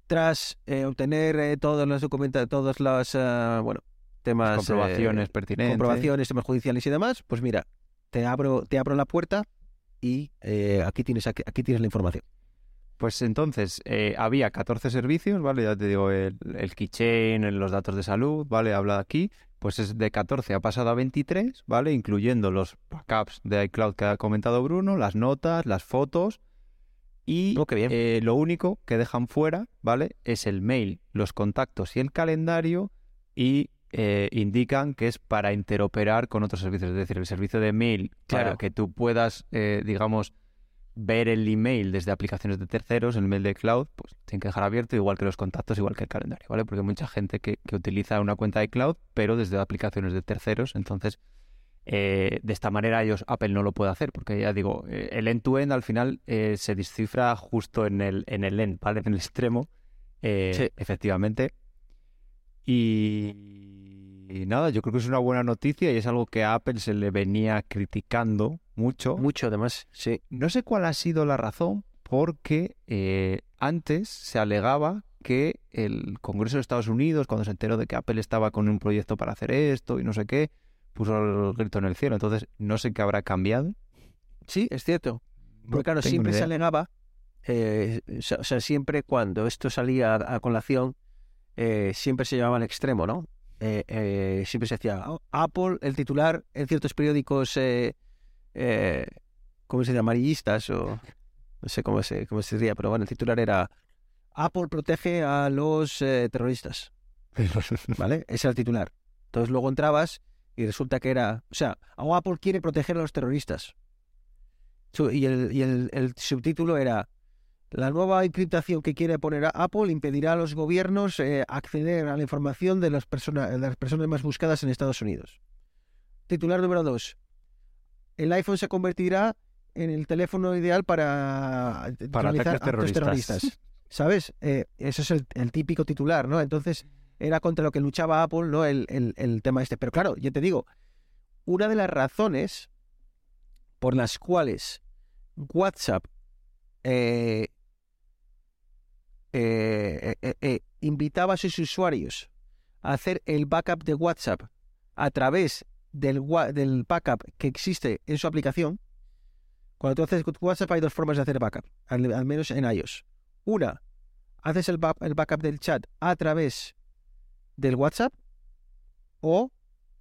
tras eh, obtener eh, todos los documentos, todos los, ah, bueno, temas, Comprobaciones pertinentes. comprobaciones, temas judiciales y demás, pues mira, te abro, te abro la puerta y eh, aquí tienes aquí, aquí tienes la información. Pues entonces eh, había 14 servicios, ¿vale? Ya te digo, el, el keychain, los datos de salud, ¿vale? Habla aquí. Pues es de 14 ha pasado a 23, ¿vale? Incluyendo los backups de iCloud que ha comentado Bruno, las notas, las fotos. Y Oh, bien. eh, lo único que dejan fuera, ¿vale? Es el mail, los contactos y el calendario. Y eh, indican que es para interoperar con otros servicios. Es decir, el servicio de mail, para Claro. que tú puedas, eh, digamos, ver el email desde aplicaciones de terceros, el mail de cloud, pues tienen que dejar abierto, igual que los contactos, igual que el calendario, ¿vale? Porque hay mucha gente que, que utiliza una cuenta de cloud, pero desde aplicaciones de terceros, entonces eh, de esta manera ellos, Apple no lo puede hacer, porque ya digo, eh, el end-to-end al final eh, se descifra justo en el, en el end, ¿vale? En el extremo, eh, Sí. efectivamente. Y, y nada, yo creo que es una buena noticia y es algo que a Apple se le venía criticando mucho. Mucho además, sí. No sé cuál ha sido la razón, porque eh, antes se alegaba que el Congreso de Estados Unidos, cuando se enteró de que Apple estaba con un proyecto para hacer esto y no sé qué, puso el grito en el cielo. Entonces, no sé qué habrá cambiado. Sí, es cierto. No Porque claro, siempre se alegaba, eh, o sea- o sea, siempre cuando esto salía a, a colación, eh, siempre se llevaba al extremo, ¿no? Eh, eh, siempre se decía, "Oh, Apple, el titular en ciertos periódicos, ¿cómo se dice? Amarillistas o no sé cómo se, cómo se diría, pero bueno, el titular era Apple protege a los terroristas, <laughs> ¿vale? Ese era el titular. Entonces luego entrabas y resulta que era, o sea, o Apple quiere proteger a los terroristas. Y el, y el, el subtítulo era la nueva encriptación que quiere poner a Apple impedirá a los gobiernos eh, acceder a la información de las, persona- de las personas más buscadas en Estados Unidos. Titular número 2. El iPhone se convertirá en el teléfono ideal para, Para realizar ataques actos terroristas. ¿Sabes? Eh, eso es el, el típico titular, ¿no? Entonces, era contra lo que luchaba Apple, ¿no? El, el- el tema este. Pero claro, yo te digo, una de las razones por las cuales WhatsApp eh, eh, eh, eh, invitaba a sus usuarios a hacer el backup de WhatsApp a través del, del backup que existe en su aplicación. Cuando tú haces WhatsApp hay dos formas de hacer backup, al, menos en iOS. Una, haces el, ba- el backup del chat a través del WhatsApp o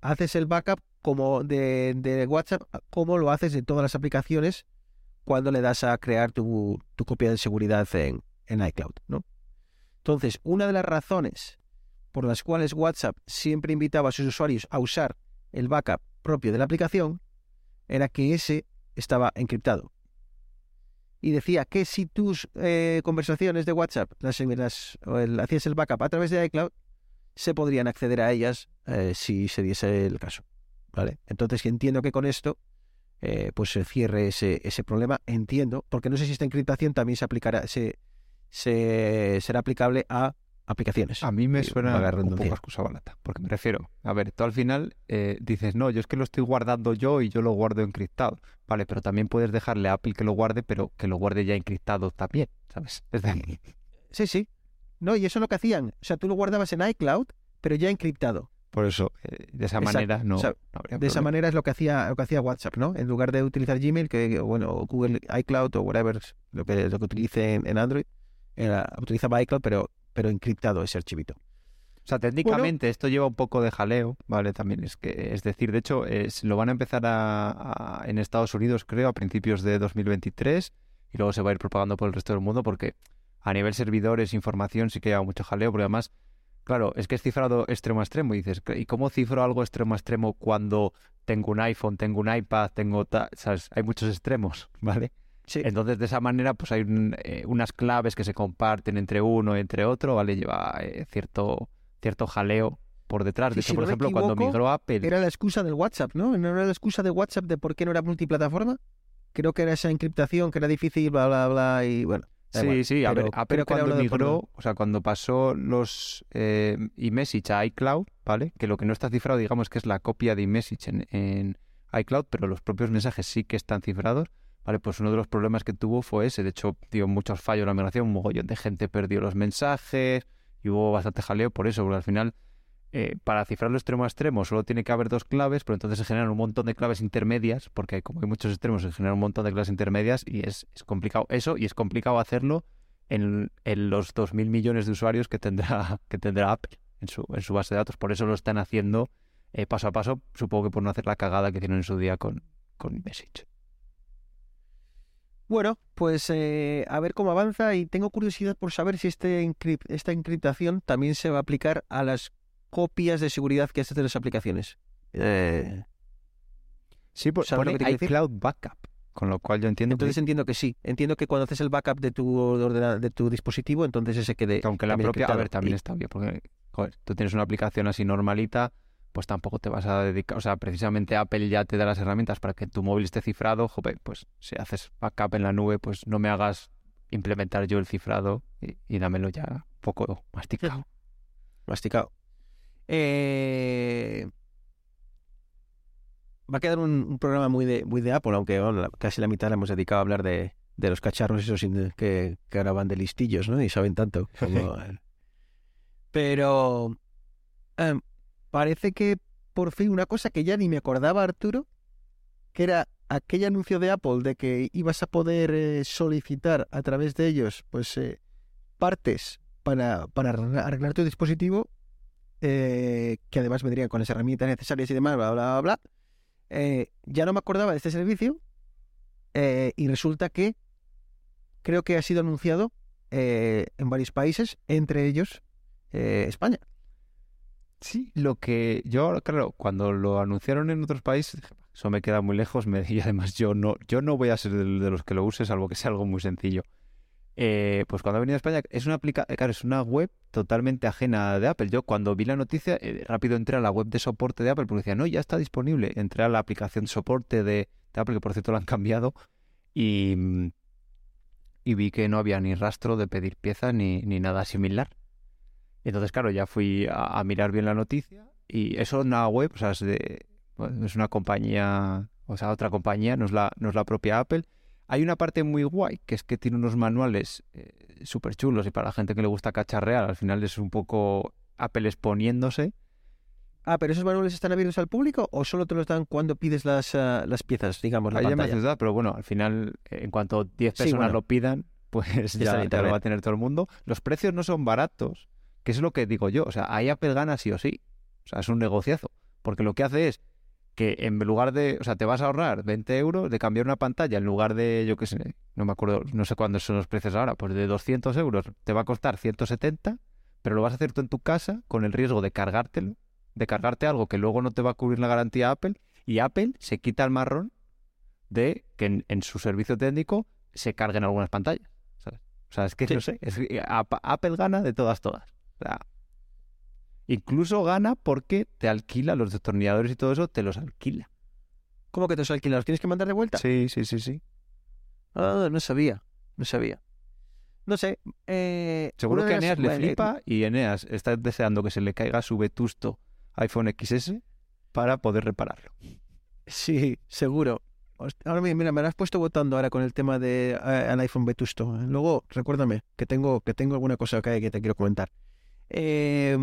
haces el backup como de, de WhatsApp como lo haces en todas las aplicaciones cuando le das a crear tu, tu copia de seguridad en, en iCloud, ¿no? Entonces, una de las razones por las cuales WhatsApp siempre invitaba a sus usuarios a usar el backup propio de la aplicación era que ese estaba encriptado. Y decía que si tus eh, conversaciones de WhatsApp las, hacías el backup a través de iCloud, se podrían acceder a ellas eh, si se diese el caso. ¿Vale? Entonces entiendo que con esto eh, pues se cierre ese, ese problema. Entiendo, porque no sé si esta encriptación también se aplicará, se, se será aplicable a aplicaciones. A mí me suena un poco excusa barata, porque me refiero, a ver, tú al final eh, dices, no, yo es que lo estoy guardando yo y yo lo guardo encriptado. Vale, pero también puedes dejarle a Apple que lo guarde, pero que lo guarde ya encriptado también, ¿sabes? <laughs> Sí, sí. No, y eso es lo que hacían. O sea, tú lo guardabas en iCloud, pero ya encriptado. por eso, eh, de esa Exacto. manera no, O sea, no habría De esa manera es lo que hacía lo que hacía WhatsApp, ¿no? En lugar de utilizar Gmail, que bueno, o Google iCloud o whatever, lo que, lo que utilice en Android, era- utilizaba iCloud, pero, pero encriptado ese archivito. O sea, técnicamente esto lleva un poco de jaleo, ¿vale? También es que, es decir, de hecho, se lo van a empezar a, a- en Estados Unidos, creo, a principios de 2023 y luego se va a ir propagando por el resto del mundo porque a nivel servidores, información, sí que lleva mucho jaleo, porque además, claro, es que es cifrado extremo a extremo y dices, ¿y cómo cifro algo extremo a extremo cuando tengo un iPhone, tengo un iPad, tengo, ta- ¿sabes? Hay muchos extremos, <laughs> ¿vale? Sí. Entonces, de esa manera, pues hay un, eh, unas claves que se comparten entre uno y entre otro, ¿vale? Lleva eh, cierto, cierto jaleo por detrás. De hecho, si por no ejemplo, cuando migró Apple, Era la excusa del WhatsApp, ¿no? ¿No era la excusa de WhatsApp de por qué no era multiplataforma? Creo que era esa encriptación, que era difícil, bla, bla, bla, y bueno. sí, igual. sí, a Pero ver, Apple cuando migró, o sea, cuando pasó los eh, iMessage a iCloud, ¿vale? Que lo que no está cifrado, digamos que es la copia de iMessage en, en iCloud, pero los propios mensajes sí que están cifrados, ¿vale? Pues uno de los problemas que tuvo fue ese. De hecho, dio muchos fallos en la migración, un mogollón de gente perdió los mensajes y hubo bastante jaleo por eso, porque al final, eh, para cifrarlo extremo a extremo, solo tiene que haber dos claves, pero entonces se generan un montón de claves intermedias, porque como hay muchos extremos, se generan un montón de claves intermedias y es, complicado eso, y es complicado hacerlo en, en los 2.000 millones de usuarios que tendrá, <laughs> que tendrá Apple en su, en su base de datos. Por eso lo están haciendo eh, paso a paso, supongo que por no hacer la cagada que hicieron en su día con, con Message. Bueno, pues eh, a ver cómo avanza y tengo curiosidad por saber si este esta encriptación también se va a aplicar a las copias de seguridad que haces de las aplicaciones. Eh, Sí, por, ¿Sabes lo pone que decir? iCloud Backup, con lo cual yo entiendo que- entonces entiendo que sí. Entiendo que cuando haces el backup de tu de tu dispositivo, entonces ese quede que aunque la propia, a ver, también Y- está bien, porque, joder, tú tienes una aplicación así normalita, pues tampoco te vas a dedicar, o sea, precisamente Apple ya te da las herramientas para que tu móvil esté cifrado, joder, pues si haces backup en la nube, pues no me hagas implementar yo el cifrado y, y dámelo ya un poco masticado. <laughs> masticado. Eh, Va a quedar un, un programa muy de, muy de Apple, aunque bueno, casi la mitad la hemos dedicado a hablar de, de los cacharros esos que, que ahora van de listillos, ¿no? Y saben tanto como <laughs> Pero em, parece que por fin una cosa que ya ni me acordaba Arturo, que era aquel anuncio de Apple de que ibas a poder eh, solicitar a través de ellos pues eh, partes para, para arreglar tu dispositivo, eh, que además vendrían con las herramientas necesarias y demás, bla, bla, bla, bla. Eh, ya no me acordaba de este servicio eh, y resulta que creo que ha sido anunciado en varios países, entre ellos España. Sí, lo que yo, claro, cuando lo anunciaron en otros países, eso me queda muy lejos me, <laughs> y además yo no, yo no voy a ser del- de, los que lo use, salvo que sea algo muy sencillo. Eh, pues cuando ha venido a España, es una aplica claro, es una web totalmente ajena de Apple. Yo cuando vi la noticia, eh, rápido entré a la web de soporte de Apple porque decía, no, ya está disponible. Entré a la aplicación de soporte de, de Apple, que por cierto la han <laughs> cambiado, y, vi que no había ni rastro de pedir piezas ni, ni nada similar. Entonces, claro, ya fui a, a mirar bien la noticia y eso es una web, o sea, es, de, bueno, es una compañía, o sea, otra compañía, no es la, no es la propia Apple. Hay una parte muy guay, que es que tiene unos manuales eh, súper chulos y para la gente que le gusta cacharrear, al final es un poco Apple exponiéndose. Ah, pero esos manuales están abiertos al público o solo te los dan cuando pides las, ah, las piezas, digamos, la Ahí ya me pantalla? dar, pero bueno, al final, eh, en cuanto 10 Sí, personas bueno. lo pidan, <laughs> pues en ya, ya lo va a tener todo el mundo. Los precios no son baratos, que es lo que digo yo. O sea, ahí Apple gana sí o sí. O sea, es un negociazo. Porque lo que hace es que en lugar de, o sea, te vas a ahorrar 20 euros de cambiar una pantalla en lugar de, yo qué sé, no me acuerdo, no sé cuántos son los precios ahora, pues de 200 euros te va a costar 170, pero lo vas a hacer tú en tu casa con el riesgo de cargártelo, de cargarte algo que luego no te va a cubrir la garantía Apple, y Apple se quita el marrón de que en, en su servicio técnico se carguen algunas pantallas. ¿sabes? O sea, es que Sí. no sé, es Ap- Apple gana de todas, todas. O sea, incluso gana porque te alquila los destornilladores y todo eso, te los alquila. ¿Cómo que te los alquilan? ¿Los tienes que mandar de vuelta? Sí, sí, sí, sí. Ah, no sabía, no sabía. No sé. Eh, Seguro que las- Eneas le bueno, eh, flipa y Eneas está deseando que se le caiga su vetusto iPhone XS para poder repararlo. Sí, seguro. Ahora mi- mira, me lo has puesto votando ahora con el tema de eh, al iPhone vetusto. Luego, recuérdame que tengo, que tengo alguna cosa que, que te quiero comentar. Eh,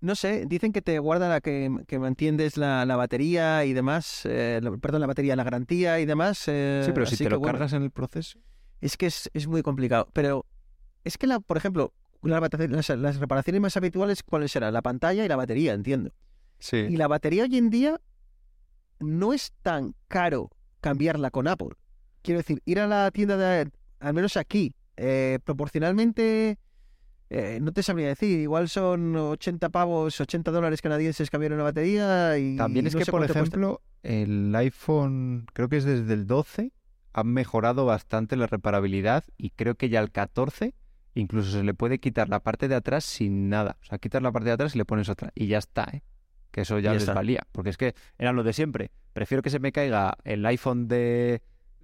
no sé, dicen que te guarda la que, que mantienes la, la batería y demás. eh, la- perdón, la batería, la garantía y demás. eh, Sí, pero si te lo bueno, cargas en el proceso. Es que es, es muy complicado. Pero es que, la, por ejemplo, las, las reparaciones más habituales, ¿cuáles serán? La pantalla y la batería, entiendo. Y Sí. la batería hoy en día no es tan caro cambiarla con Apple. Quiero decir, ir a la tienda de, al menos aquí, eh, proporcionalmente, eh, no te sabría decir, igual son 80 pavos, 80 dólares canadienses cambiar una batería y También es no que, por cuesta. ejemplo, el iPhone, creo que es desde el 12, han mejorado bastante la reparabilidad y creo que ya el 14 incluso se le puede quitar la parte de atrás sin nada. O sea, quitas la parte de atrás y le pones otra. Y ya está, ¿eh? Que eso ya, Ya les está. valía. Porque es que era lo de siempre. Prefiero que se me caiga el iPhone de,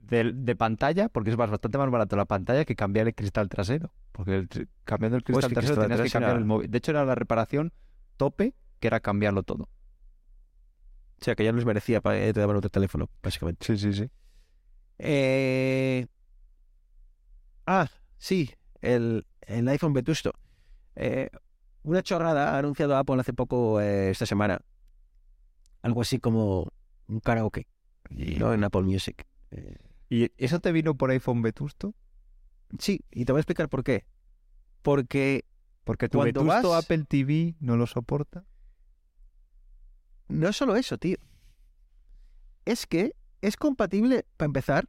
de, de pantalla, porque es bastante más barato la pantalla que cambiar el cristal trasero. Porque el cambiando el Pues cristal trasero cristal tenías que cambiar era- el móvil. De hecho, era la reparación tope, que era cambiarlo todo. O sea, que ya no les merecía para te daban otro teléfono, básicamente. Sí, sí, sí. Eh... Ah, sí, el, el iPhone vetusto. Eh, una chorrada ha anunciado Apple hace poco, eh, esta semana. Algo así como un karaoke, ¿no? En Apple Music. ¿Y eso te vino por iPhone vetusto? sí, y te voy a explicar por qué. Porque Porque tu Cuando vetusto vas- Apple TV no lo soporta. no es solo eso, tío. Es que es compatible, para empezar,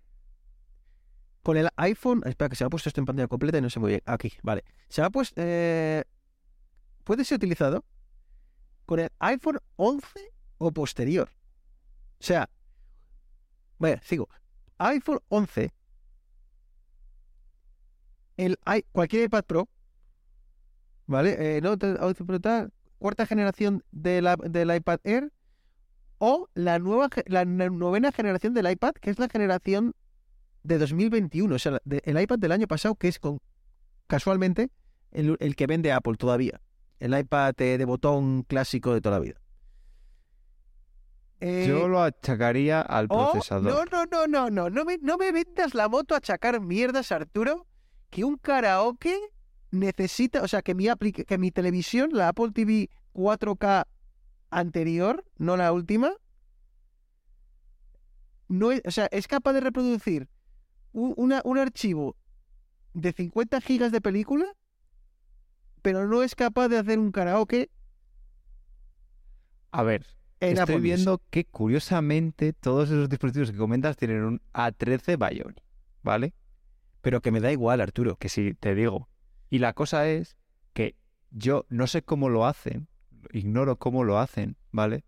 con el iPhone. Espera, que se me ha puesto esto en pantalla completa y no sé muy bien. Aquí, vale. Se me ha puesto. eh, puede ser utilizado con el iPhone 11 o posterior. O sea, vaya, sigo. iPhone 11, el cualquier iPad Pro, ¿vale? Eh, no, te- 11 Pro tal, cuarta generación de la- del iPad Air o la nueva la no- novena generación del iPad, que es la generación de 2021, o sea, de- el iPad del año pasado, que es con casualmente el, el que vende Apple todavía, el iPad eh, de botón clásico de toda la vida. Eh, Yo lo achacaría al oh, procesador. no, no, no, no, no, no me, no me vendas la moto a achacar mierdas, Arturo, que un karaoke necesita, o sea, que mi, que mi televisión, la Apple TV 4K anterior, no la última, no es, o sea, es capaz de reproducir un, una- un archivo de 50 gigas de película, pero no es capaz de hacer un karaoke A ver, en estoy Apple Music. viendo que curiosamente todos esos dispositivos que comentas tienen un A13 Bionic, ¿vale? Pero que me da igual, Arturo. Que sí, te digo. Y la cosa es que yo no sé cómo lo hacen, ignoro cómo lo hacen, ¿vale?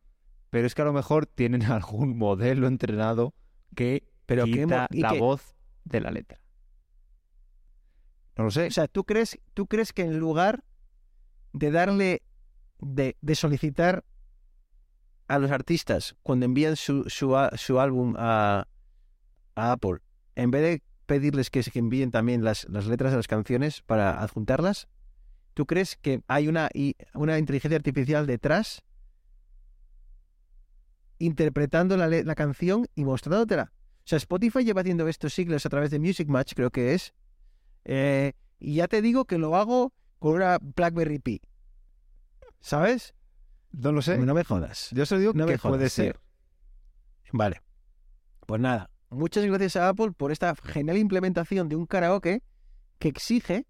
Pero es que a lo mejor tienen <laughs> algún modelo entrenado que Pero quita y la que- voz de la letra. No lo sé. O sea, ¿tú crees, ¿tú crees que en lugar de darle, de, de solicitar a los artistas cuando envían su, su, álbum a, Apple, en vez de pedirles que, se- envíen también las, las letras de las canciones para adjuntarlas, ¿tú crees que hay una, una inteligencia artificial detrás interpretando la, la canción y mostrándotela? O sea, Spotify lleva haciendo estos siglos a través de Music Match, creo que es, eh, y ya te digo que lo hago con una BlackBerry Pi. ¿Sabes? No lo sé. No me jodas. Yo solo digo no me que puede jodas, tío. ser. Vale. Pues nada. Muchas gracias a Apple por esta genial implementación de un karaoke que exige.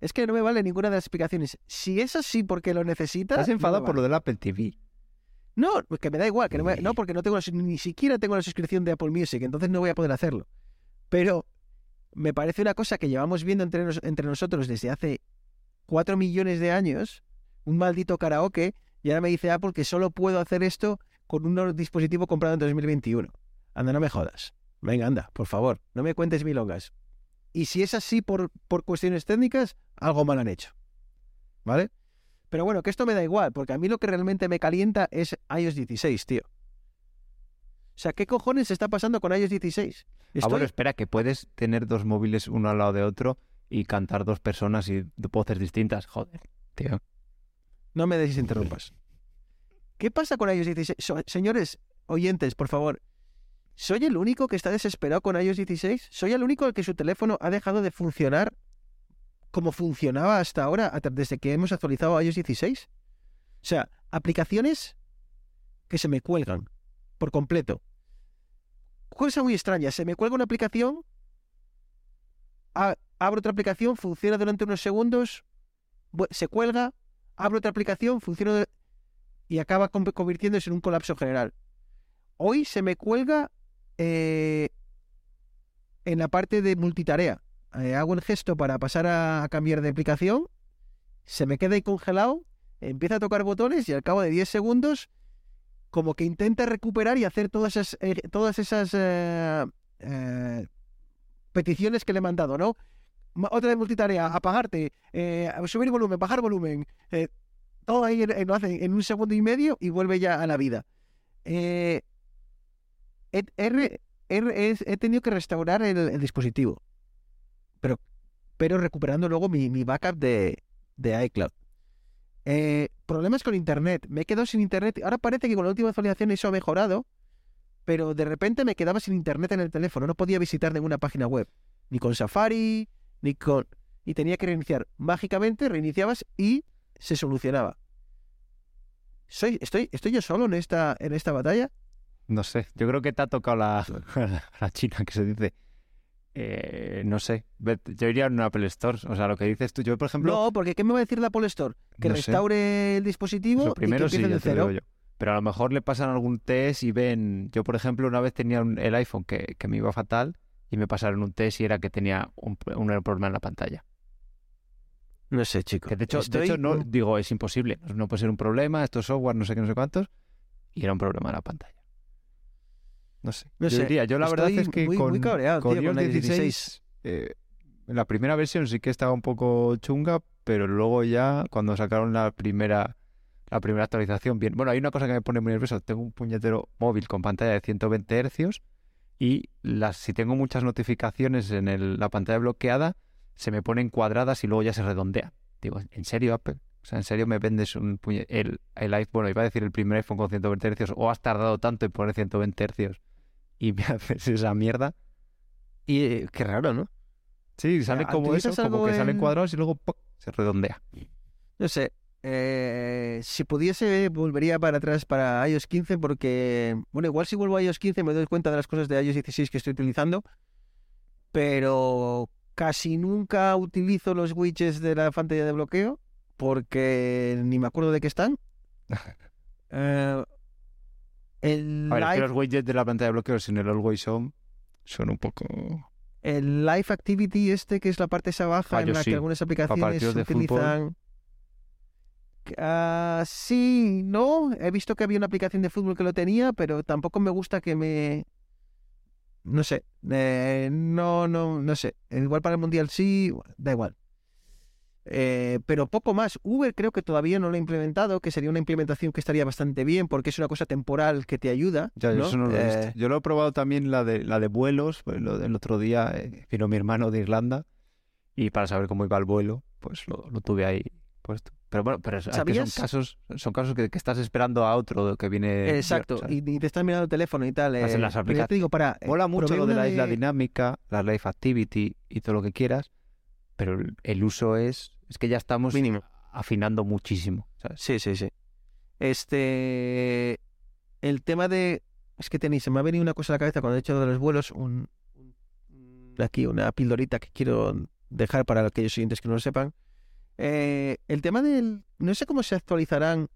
Es que no me vale ninguna de las explicaciones. Si es así porque lo necesitas. Estás no me enfadado por lo del Apple TV. No, que me da igual, que no, me- no, porque no tengo ni siquiera tengo la suscripción de Apple Music, entonces no voy a poder hacerlo. Pero me parece una cosa que llevamos viendo entre, nos- entre nosotros desde hace cuatro millones de años, un maldito karaoke, y ahora me dice Apple que solo puedo hacer esto con un dispositivo comprado en 2021. Anda, no me jodas. Venga, anda, por favor, no me cuentes milongas. Y si es así por, por cuestiones técnicas, algo mal han hecho. ¿Vale? Pero bueno, que esto me da igual, porque a mí lo que realmente me calienta es iOS 16, tío. O sea, ¿qué cojones está pasando con iOS 16? Ah, Estoy- bueno, espera, que puedes tener dos móviles uno al lado de otro y cantar dos personas y voces distintas. Joder, tío. No me desinterrumpas. ¿Qué pasa con iOS 16? So- señores oyentes, por favor, ¿soy el único que está desesperado con iOS 16? ¿Soy el único al que su teléfono ha dejado de funcionar como funcionaba hasta ahora, desde que hemos actualizado iOS 16? O sea, aplicaciones que se me cuelgan por completo. Cosa muy extraña, se me cuelga una aplicación, abro otra aplicación, funciona durante unos segundos, se cuelga, abro otra aplicación, funciona y acaba con- convirtiéndose en un colapso general. Hoy se me cuelga eh, en la parte de multitarea. Eh, hago el gesto para pasar a, cambiar de aplicación, se me queda ahí congelado, empieza a tocar botones y al cabo de 10 segundos como que intenta recuperar y hacer todas esas, eh, todas esas peticiones que le he mandado, ¿no? Otra de multitarea, apagarte, eh, subir volumen, bajar volumen, eh, todo ahí lo hace en un segundo y medio y vuelve ya a la vida. Eh, he, he tenido que restaurar el, el dispositivo, pero, pero recuperando luego mi, mi backup de, de iCloud. Eh, problemas con internet. Me he quedado sin internet. Ahora parece que con la última actualización eso ha mejorado, pero de repente me quedaba sin internet en el teléfono. No podía visitar ninguna página web, ni con Safari, ni con. Y tenía que reiniciar. Mágicamente reiniciabas y se solucionaba. Soy, estoy, ¿Estoy yo solo en esta, en esta batalla? No sé, yo creo que te ha tocado la, <laughs> la china que se dice. Eh, no sé, yo iría a un Apple Store. O sea, lo que dices tú, yo por ejemplo. No, porque ¿qué me va a decir la Apple Store? Que no sé, restaure el dispositivo Lo primero y que sí, de lo cero. yo. Pero a lo mejor le pasan algún test y ven. Yo, por ejemplo, una vez tenía un- el iPhone que, que me iba fatal y me pasaron un test y era que tenía un, un problema en la pantalla. No sé, chico. Que de hecho, de Estoy- hecho no digo, es imposible. No, puede ser un problema, esto es software, no sé qué, no sé cuántos. Y era un problema en la pantalla. No sé. No yo sé, diría, yo la verdad es que muy- con, muy cabreado, con tío, iOS con iOS 16, 16. eh, la primera versión sí que estaba un poco chunga, pero luego ya cuando sacaron la primera la primera actualización, bien. Bueno, hay una cosa que me pone muy nervioso. Tengo un puñetero móvil con pantalla de 120 Hz y las, si tengo muchas notificaciones en el- la pantalla bloqueada, se me ponen cuadradas y luego ya se redondea. Digo, ¿en serio, Apple? O sea, ¿en serio me vendes un puñe- el, el iPhone? Bueno, iba a decir el primer iPhone con 120 Hz o has tardado tanto en poner 120 Hz y me <laughs> haces esa mierda. Y eh, qué raro, ¿no? Sí, sale como eso, ¿utilizas como que salen en- cuadrados y luego se redondea. No sé. Eh, si pudiese, volvería para atrás para iOS 15 porque, bueno, igual si vuelvo a iOS 15 me doy cuenta de las cosas de iOS 16 que estoy utilizando, pero casi nunca utilizo los widgets de la pantalla de bloqueo porque ni me acuerdo de qué están. <laughs> Eh, el, A ver, es que los widgets de la pantalla de bloqueo sin el Always On son un poco... el Live Activity este, que es la parte esa baja Ah, en la sí. que algunas aplicaciones fútbol. Ah, sí, no. He visto que había una aplicación de fútbol que lo tenía, pero tampoco me gusta que me... No sé. eh, no, no, no sé. Igual para el Mundial sí, da igual. Eh, pero poco más. Uber creo que todavía no lo he implementado, que sería una implementación que estaría bastante bien porque es una cosa temporal que te ayuda. Ya, eso no lo he Eh. Yo lo he probado también la de, la de vuelos. pues, lo- el otro día eh, vino mi hermano de Irlanda y para saber cómo iba el vuelo, pues lo, lo tuve ahí puesto. Pero bueno, pero es, que son casos, son casos que, que estás esperando a otro que viene... Exacto, ¿sabes? y, te estás mirando el teléfono y tal. Eh, las ya te digo, para. eh, Mola mucho lo de la isla dinámica, la life activity y todo lo que quieras, pero el, uso es, es que ya estamos Mínimo. afinando muchísimo. ¿sabes? Sí, sí, sí. Este. El tema de. Es que tenéis, se me ha venido una cosa a la cabeza cuando he hecho de los vuelos. Un, un- aquí, una pildorita que quiero dejar para aquellos siguientes que no lo sepan. Eh, el tema del. No sé cómo se actualizarán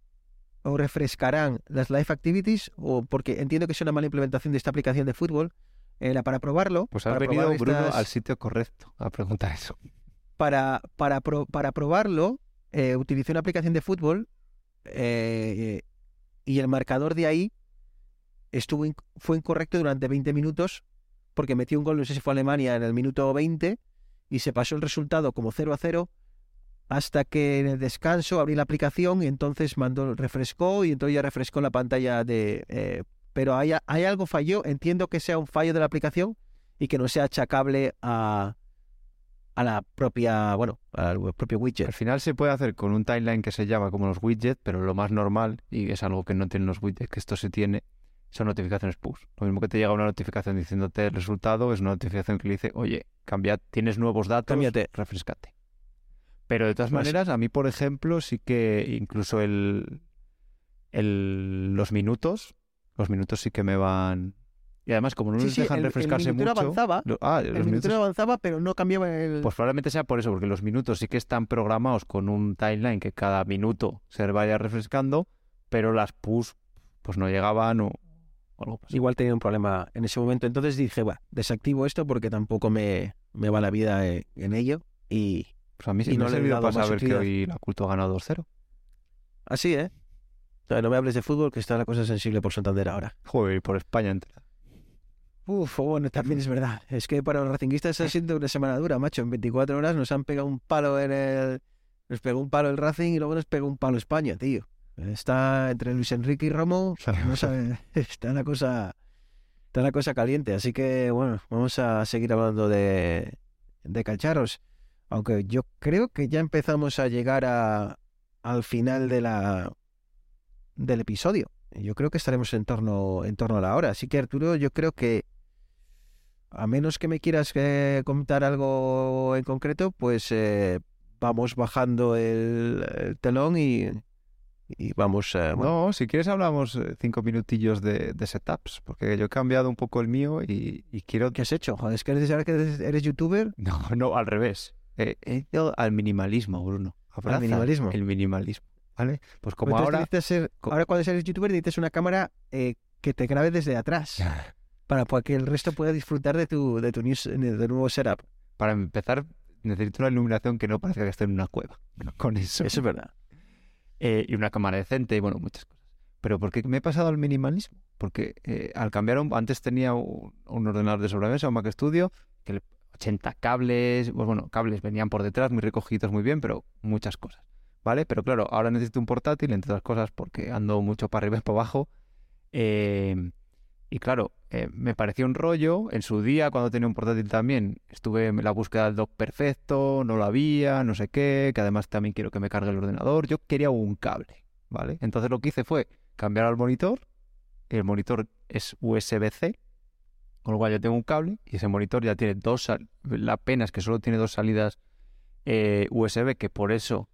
o refrescarán las Live Activities, o porque entiendo que es una mala implementación de esta aplicación de fútbol. eh, para probarlo. Pues para venido, Bruno, estas- al sitio correcto a preguntar eso. para, para, pro- para probarlo, eh, utilicé una aplicación de fútbol eh, y el marcador de ahí estuvo fue incorrecto durante 20 minutos porque metió un gol, no sé si fue Alemania, en el minuto 20 y se pasó el resultado como 0 a 0 hasta que en el descanso abrí la aplicación y entonces mandó, refrescó y entonces ya refrescó la pantalla de... eh, pero hay, hay algo falló, entiendo que sea un fallo de la aplicación y que no sea achacable a, a la propia, bueno, al propio widget. Al final se puede hacer con un timeline que se llama como los widgets, pero lo más normal, y es algo que no tienen los widgets, que esto se tiene, son notificaciones push. Lo mismo que te llega una notificación diciéndote el resultado, es una notificación que le dice, oye, cambia, tienes nuevos datos, Cámbiate. refrescate. Pero de todas maneras, a mí, por ejemplo, sí que incluso el, el los minutos, los minutos sí que me van... Y además, como no Sí, les sí, dejan el- el refrescarse minutero mucho... avanzaba, lo- ah, El los minuto minutos avanzaba, pero no cambiaba el... pues probablemente sea por eso, porque los minutos sí que están programados con un timeline que cada minuto se vaya refrescando, pero las push pues no llegaban o, algo. Igual tenía un problema en ese momento. Entonces dije, bueno, desactivo esto porque tampoco me, me va la vida eh, en ello. Y Pues a mí sí y me no ha servido para saber que utilidad. hoy la culto ha ganado 2-0. así, ¿eh? No me hables de fútbol, que está la cosa sensible por Santander ahora. Joder, y por España entera. Uf, bueno, también es verdad. Es que para los racinguistas ha sido una semana dura, macho. En 24 horas nos han pegado un palo en el... Nos pegó un palo el Racing y luego nos pegó un palo España, tío. Está entre Luis Enrique y Romo, no sabe, <laughs> está la cosa está la cosa caliente, así que bueno, vamos a seguir hablando de, de cacharros. Aunque yo creo que ya empezamos a llegar a, al final de la del episodio. Yo creo que estaremos en torno, en torno a la hora. Así que Arturo, yo creo que a menos que me quieras eh, contar algo en concreto, pues eh, vamos bajando el, el telón y, y vamos. eh, bueno, No, si quieres hablamos eh, cinco minutillos de, de setups, porque yo he cambiado un poco el mío y, y quiero... ¿Qué has hecho? Es que eres, eres youtuber. <laughs> No, no, al revés. Eh, he ido al minimalismo, Bruno. Abraza minimalismo? El minimalismo, ¿vale? Pues como Entonces ahora... ser- ahora cuando eres youtuber necesitas una cámara eh, que te grabe desde atrás para que el resto pueda disfrutar de tu, de tu, news- de tu nuevo setup. Para empezar, necesito una iluminación que no parezca que esté en una cueva. <laughs> Con eso. Eso es verdad. Eh, y una cámara decente y bueno, muchas cosas. Pero ¿por qué me he pasado al minimalismo? Porque eh, al cambiar, un- antes tenía un, un ordenador de sobremesa, un Mac Studio, que le- 80 cables, pues bueno, cables venían por detrás, muy recogidos muy bien, pero muchas cosas. ¿Vale? Pero claro, ahora necesito un portátil, entre otras cosas, porque ando mucho para arriba y para abajo. Eh, y claro, eh, me pareció un rollo. En su día, cuando tenía un portátil también, estuve en la búsqueda del dock perfecto, no lo había, no sé qué, que además también quiero que me cargue el ordenador. Yo quería un cable, ¿vale? Entonces lo que hice fue cambiar al monitor. El monitor es USB-C, con lo cual yo tengo un cable y ese monitor ya tiene dos, la pena es que solo tiene dos salidas eh, USB, que por eso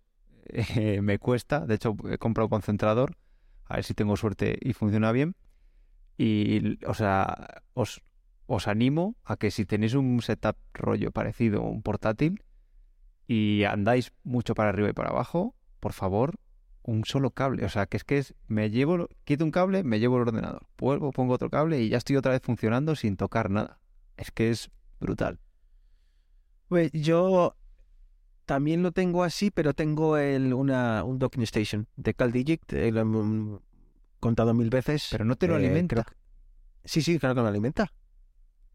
eh, me cuesta. De hecho, he comprado concentrador, a ver si tengo suerte y funciona bien. Y, o sea, os, os animo a que si tenéis un setup rollo parecido, un portátil, y andáis mucho para arriba y para abajo, por favor, un solo cable. O sea, que es que es, me llevo, quito un cable, me llevo el ordenador, vuelvo, pongo otro cable y ya estoy otra vez funcionando sin tocar nada. Es que es brutal. Pues yo también lo tengo así, pero tengo el, una, un docking station de CalDigit, eh, lo hemos contado mil veces. Pero no te lo Eh, alimenta. que- Sí, sí, claro que me lo alimenta.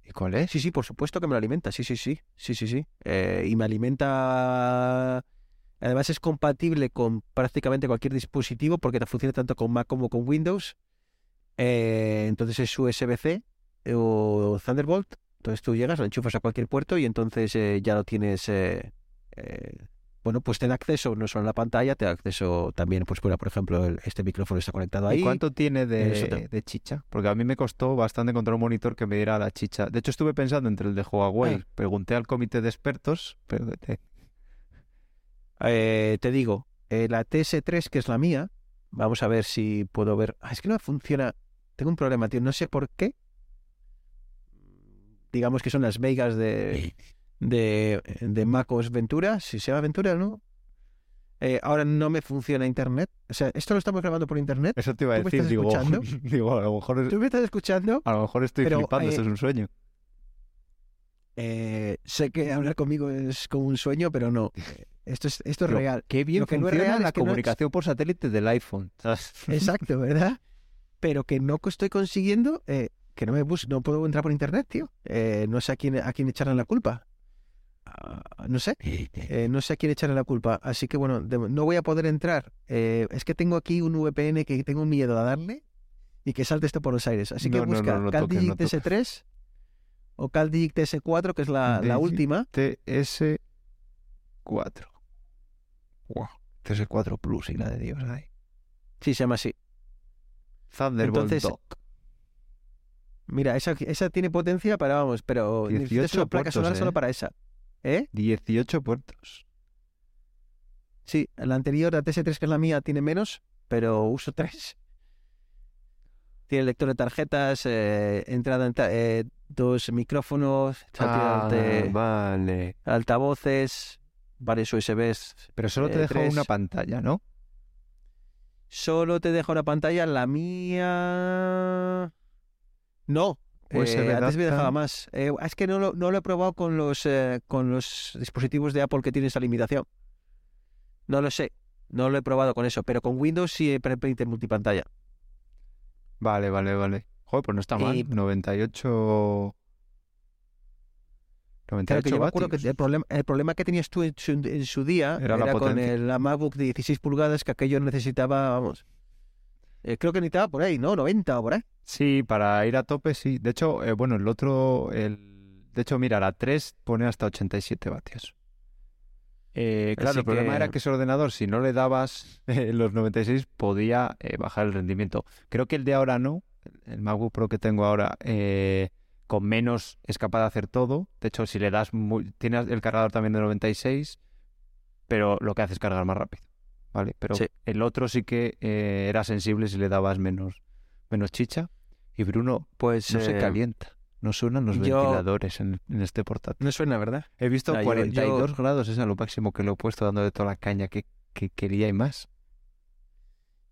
¿Y cuál es? Sí, sí, por supuesto que me lo alimenta. Sí, sí, sí. Sí, sí, sí. Eh, y me alimenta. Además, es compatible con prácticamente cualquier dispositivo porque te funciona tanto con Mac como con Windows. Eh, entonces es USB-C o Thunderbolt. Entonces tú llegas, lo enchufas a cualquier puerto y entonces eh, ya lo tienes. eh, eh, bueno, pues te da acceso no solo a la pantalla, te da acceso también, pues, por por ejemplo, el- este micrófono está conectado ahí. ¿Y cuánto tiene de chicha? Porque a mí me costó bastante encontrar un monitor que me diera la chicha. De hecho, estuve pensando entre el de Huawei. Ah. Pregunté al comité de expertos, pero eh, te digo, eh, la TS3, que es la mía, vamos a ver si puedo ver. Ah, es que no funciona. Tengo un problema, tío. No sé por qué. Digamos que son las megas de, de, de MacOS Ventura. Si se llama Ventura, ¿no? Eh, ahora no me funciona Internet. O sea, esto lo estamos grabando por Internet. eso te iba a ¿Tú me decir. Digo, <laughs> digo, a lo mejor, ¿Tú me estás escuchando? a lo mejor estoy Pero, flipando, eh, esto es un sueño. Eh, sé que hablar conmigo es como un sueño, pero no. Eh, esto es, esto es Lo, real. Qué bien Lo que funciona no es real la es que comunicación por satélite del iPhone. <laughs> Exacto, ¿verdad? Pero que no estoy consiguiendo, eh, que no me bus no puedo entrar por internet, tío. No sé a quién, a quién echarle la culpa. Ah, no sé, no sé a quién echarle la culpa. Así que bueno, no voy a poder entrar. es que tengo aquí un VPN que tengo miedo a darle y que salte esto por los aires. Así que busca no, no, toques, 3 Ocal Digic TS4, que es la, la última. TS4. Wow. TS4 Plus, y la de Dios ahí. Sí, se llama así. Thunderbolt Dock. Mira, esa, esa, tiene potencia para, vamos, pero 18 una placa puertos, eh. solo para esa. ¿Eh? 18 puertos. Sí, la anterior, la TS3, que es la mía, tiene menos, pero uso 3. Tiene lector de tarjetas, eh, entrada en ta eh, dos micrófonos, de Ah, vale. altavoces, varios USBs. Pero solo te Eh, deja una pantalla, ¿no? Solo te dejo una pantalla, la mía... No, USB eh, antes me dejaba más. Eh, es que no lo, no lo he probado con los, eh, con los dispositivos de Apple que tienen esa limitación. No lo sé, no lo he probado con eso, pero con Windows sí permite multipantalla. Vale, vale, vale. Joder, pues no está mal. Y- 98... 98 Claro que yo me acuerdo que vatios. el problema, el problema que tenías tú en su, en su día Era era, la con el, la MacBook de 16 pulgadas que aquello necesitaba, vamos, eh, creo que necesitaba por ahí, ¿no? 90 o por ahí. Sí, para ir a tope, sí. De hecho, eh, bueno, el otro... El... De hecho, mira, la 3 pone hasta 87 vatios. Eh, claro, Así el problema que- era que ese ordenador, si no le dabas <laughs> los 96, podía bajar el rendimiento. Creo que el de ahora no. El MacBook Pro que tengo ahora, eh, con menos es capaz de hacer todo. De hecho, si le das... Muy... Tiene el cargador también de 96, pero lo que hace es cargar más rápido. ¿Vale? Pero Sí. el otro sí que eh, era sensible si le dabas menos, menos chicha. Y Bruno, Pues no se eh, calienta. No suenan los yo- ventiladores en, en este portátil. no suena, ¿verdad? He visto yo- 42 yo- grados, es a lo máximo que lo he puesto dando de toda la caña que, que quería y más.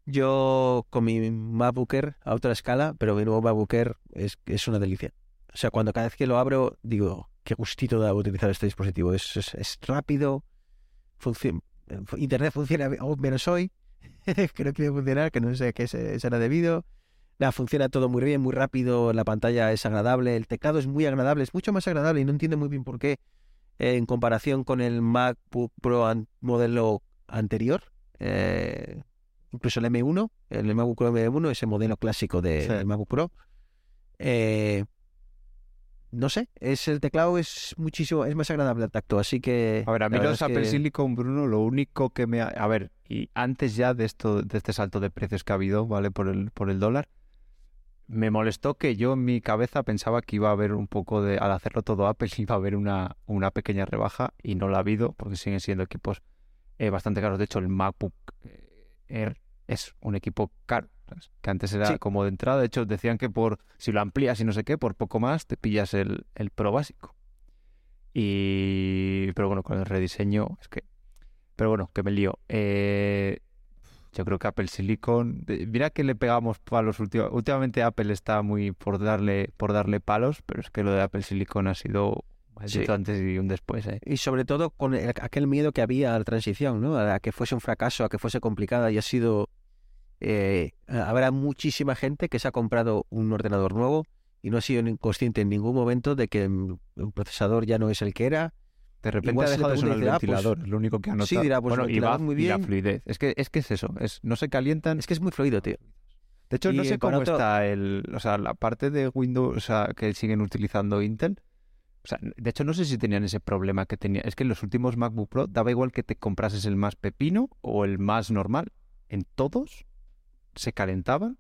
Yo con mi MacBook Air a otra escala, pero mi nuevo MacBook Air es, es una delicia. O sea, cuando cada vez que lo abro, digo, qué gustito da utilizar este dispositivo. Es, es, rápido, funci- Internet funciona aún menos hoy. Creo <laughs> que debe funcionar, que no sé qué se- será debido. Nada, funciona todo muy bien, muy rápido, la pantalla es agradable, el teclado es muy agradable, es mucho más agradable y no entiendo muy bien por qué eh, en comparación con el MacBook Pro modelo anterior. Eh, incluso el M1, el MacBook Pro M1, ese modelo clásico de, Sí. del MacBook Pro. Eh, no sé, es el teclado es muchísimo, es más agradable al tacto, así que A ver, a mí los que- Apple Silicon, Bruno, lo único que me ha... A ver, y, y antes ya de esto, de este salto de precios que ha habido, ¿vale? Por el, por el dólar, me molestó que yo en mi cabeza pensaba que iba a haber un poco de, al hacerlo todo Apple, <laughs> iba a haber una, una pequeña rebaja y no la ha habido porque siguen siendo equipos eh, bastante caros. De hecho, el MacBook eh, Air es un equipo caro, que antes era Sí. como de entrada. De hecho, decían que por si lo amplías y no sé qué, por poco más te pillas el, el Pro básico. Y pero bueno, con el rediseño es que pero bueno, que me lío. Eh, yo creo que Apple Silicon, mira que le pegamos palos última- últimamente Apple está muy por darle por darle palos, pero es que lo de Apple Silicon ha sido Sí. antes y un después, ¿eh? Y sobre todo con el- aquel miedo que había a la transición, ¿no? A que fuese un fracaso, a que fuese complicada y ha sido... eh, habrá muchísima gente que se ha comprado un ordenador nuevo y no ha sido consciente en ningún momento de que un procesador ya no es el que era. De repente Igual ha dejado de sonar el ah, pues- ventilador, es lo único que ha notado. Sí, dirá, pues el bueno, y, va- muy y la bien. fluidez. Es que, es que es eso, es, no se calientan. Es que es muy fluido, tío. De hecho, no y sé para cómo otro- está el, o sea, la parte de Windows, o sea, que siguen utilizando Intel. O sea, de hecho, no sé si tenían ese problema que tenía. Es que en los últimos MacBook Pro daba igual que te comprases el más pepino o el más normal. En todos se calentaban.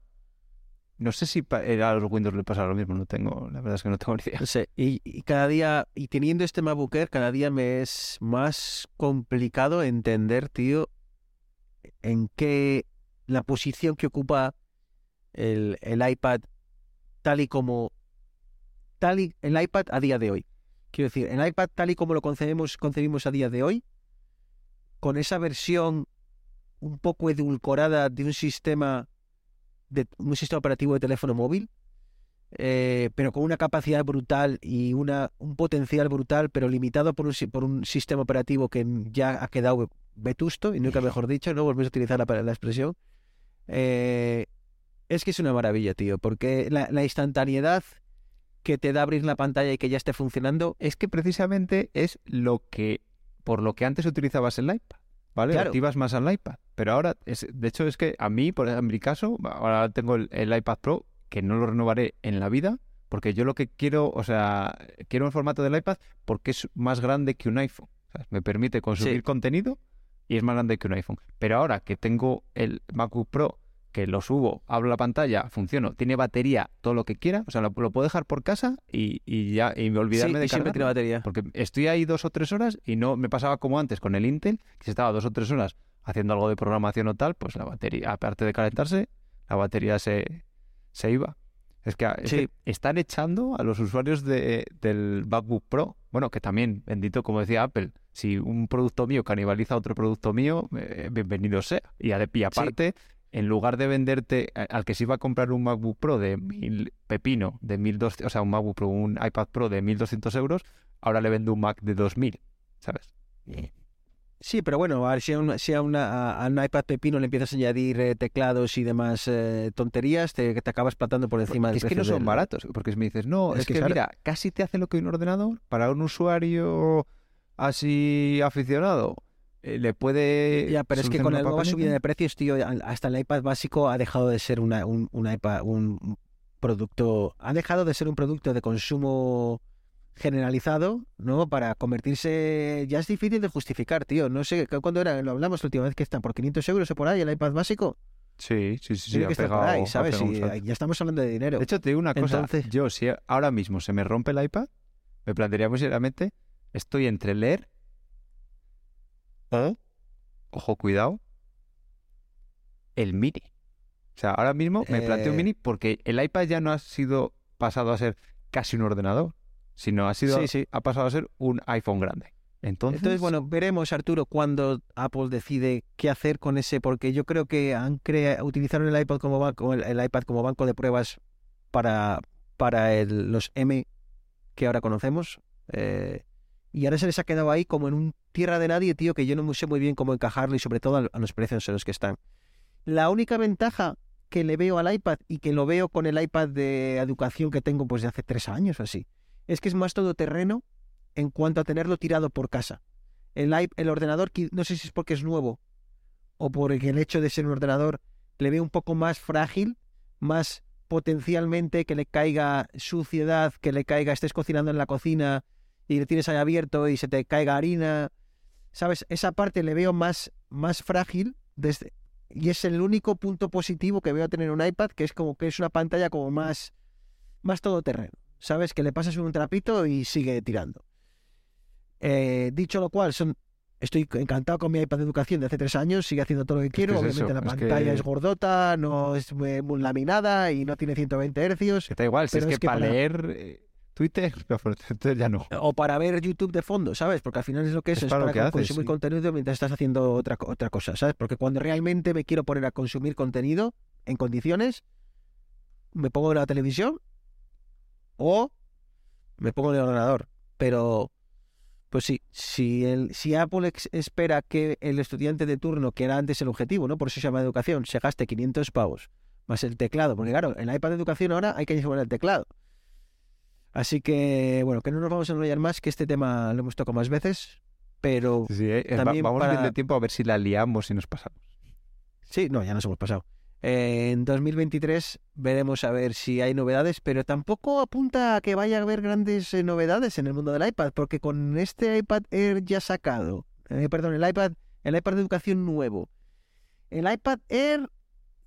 No sé si era a los Windows le pasaba lo mismo, no tengo, la verdad es que no tengo ni idea. Y, cada día, y teniendo este MacBook cada día me es más complicado entender, tío, en qué la posición que ocupa el, el iPad tal y como tal y el iPad a día de hoy. Quiero decir, el iPad tal y como lo concebimos a día de hoy, con esa versión un poco edulcorada de un sistema de un sistema operativo de teléfono móvil, eh, pero con una capacidad brutal y una, un potencial brutal, pero limitado por un, por un sistema operativo que ya ha quedado vetusto, y nunca mejor dicho, no volvemos a utilizar la, la expresión. Eh, es que es una maravilla, tío, porque la, la instantaneidad que te da abrir la pantalla y que ya esté funcionando, Es que precisamente es lo que, por lo que antes utilizabas el iPad, ¿vale? Claro. Activas más al iPad. Pero ahora, es, de hecho, es que a mí, por ejemplo, en mi caso, ahora tengo el, el iPad Pro, que no lo renovaré en la vida, porque yo lo que quiero, o sea, quiero el formato del iPad porque es más grande que un iPhone. ¿sabes? Me permite consumir Sí. contenido y es más grande que un iPhone. Pero ahora que tengo el MacBook Pro, que lo subo, abro la pantalla, funciono, tiene batería, todo lo que quiera, o sea, lo, lo puedo dejar por casa y, y ya, y olvidarme sí, de y siempre tiene batería. Porque estoy ahí dos o tres horas y no me pasaba como antes con el Intel, que si estaba dos o tres horas haciendo algo de programación o tal, pues la batería, aparte de calentarse, la batería se, se iba. Es que, es Sí. que están echando a los usuarios de, del MacBook Pro. Bueno, que también, bendito, como decía Apple, si un producto mío canibaliza a otro producto mío, eh, bienvenido sea. Y, ade- y aparte, en lugar de venderte al que se iba a comprar un MacBook Pro de mil pepino, de 1200, o sea, un MacBook Pro, un iPad Pro de 1200 euros, ahora le vendo un Mac de 2000, ¿sabes? Sí, pero bueno, a ver, si a, si a una, a- a un iPad Pepino le empiezas a añadir eh, teclados y demás eh, tonterías, te, te acabas platando por encima del es que no son del- baratos, porque si me dices, no, Es es, que mira, casi te hace lo que un ordenador para un usuario así aficionado. Eh, le puede. Ya, pero es que con la nueva subida de precios, tío, hasta el iPad básico ha dejado de ser una, un, un iPad, un producto, ha dejado de ser un producto de consumo generalizado, ¿no? Para convertirse, ya es difícil de justificar, tío. No sé, ¿cu- ¿cuándo era? Lo hablamos la última vez que está, por 500 euros o por ahí el iPad básico. Sí, sí, sí, sí. Ha pegado- ya estamos hablando de dinero. De hecho, te digo una cosa. Entonces- Yo, si ahora mismo se me rompe el iPad, me plantearía muy seriamente, estoy entre leer o, ojo, cuidado, el mini. O sea, ahora mismo me planteo un Eh. mini porque el iPad ya no ha sido pasado a ser casi un ordenador, sino ha sido Sí, sí. ha pasado a ser un iPhone grande. Entonces, Entonces, bueno, veremos, Arturo, cuando Apple decide qué hacer con ese, porque yo creo que han crea, utilizaron el iPad como banco, el, el iPad como banco de pruebas para, para el- los M que ahora conocemos. eh, y ahora se les ha quedado ahí como en un tierra de nadie, tío, que yo no sé muy bien cómo encajarlo y sobre todo a, los precios en los que están. La única ventaja que le veo al iPad y que lo veo con el iPad de educación que tengo pues de hace tres años así, es que es más todoterreno en cuanto a tenerlo tirado por casa. El, el ordenador, no sé si es porque es nuevo o por el hecho de ser un ordenador, le veo un poco más frágil, más potencialmente que le caiga suciedad, que le caiga, estés cocinando en la cocina y le tienes ahí abierto y se te caiga harina. ¿Sabes? Esa parte le veo más, más frágil desde, y es el único punto positivo que veo a tener un iPad, que es como que es una pantalla como más, más todoterreno. ¿Sabes? Que le pasas un trapito y sigue tirando. Eh, dicho lo cual, son, estoy encantado con mi iPad de educación de hace tres años, sigue haciendo todo lo que quiero. es Obviamente eso, la es pantalla que- es gordota, no es muy, muy laminada y no tiene 120 hercios. Que da igual, si es que, para leer Twitter, no, <laughs> pero Twitter ya no. O para ver YouTube de fondo, ¿sabes? Porque al final es lo que es, Es es para para que haces, consumir sí. contenido mientras estás haciendo otra, otra cosa, ¿sabes? Porque cuando realmente me quiero poner a consumir contenido en condiciones, me pongo en la televisión o me pongo en el ordenador. Pero, pues sí, si, el, si Apple ex- espera que el estudiante de turno, que era antes el objetivo, ¿no? Por eso se llama educación, se gaste 500 pavos más el teclado, porque claro, en la iPad de educación ahora hay que llevar el teclado. Así que, bueno, que no nos vamos a enrollar más, que este tema lo hemos tocado más veces, pero Sí, sí, eh, va- También vamos para- bien de tiempo a ver si la liamos y nos pasamos. sí, no, ya nos hemos pasado. Eh, en 2023 veremos a ver si hay novedades, pero tampoco apunta a que vaya a haber grandes eh, novedades en el mundo del iPad, porque con este iPad Air ya sacado, eh, perdón, el iPad, el iPad de educación nuevo, el iPad Air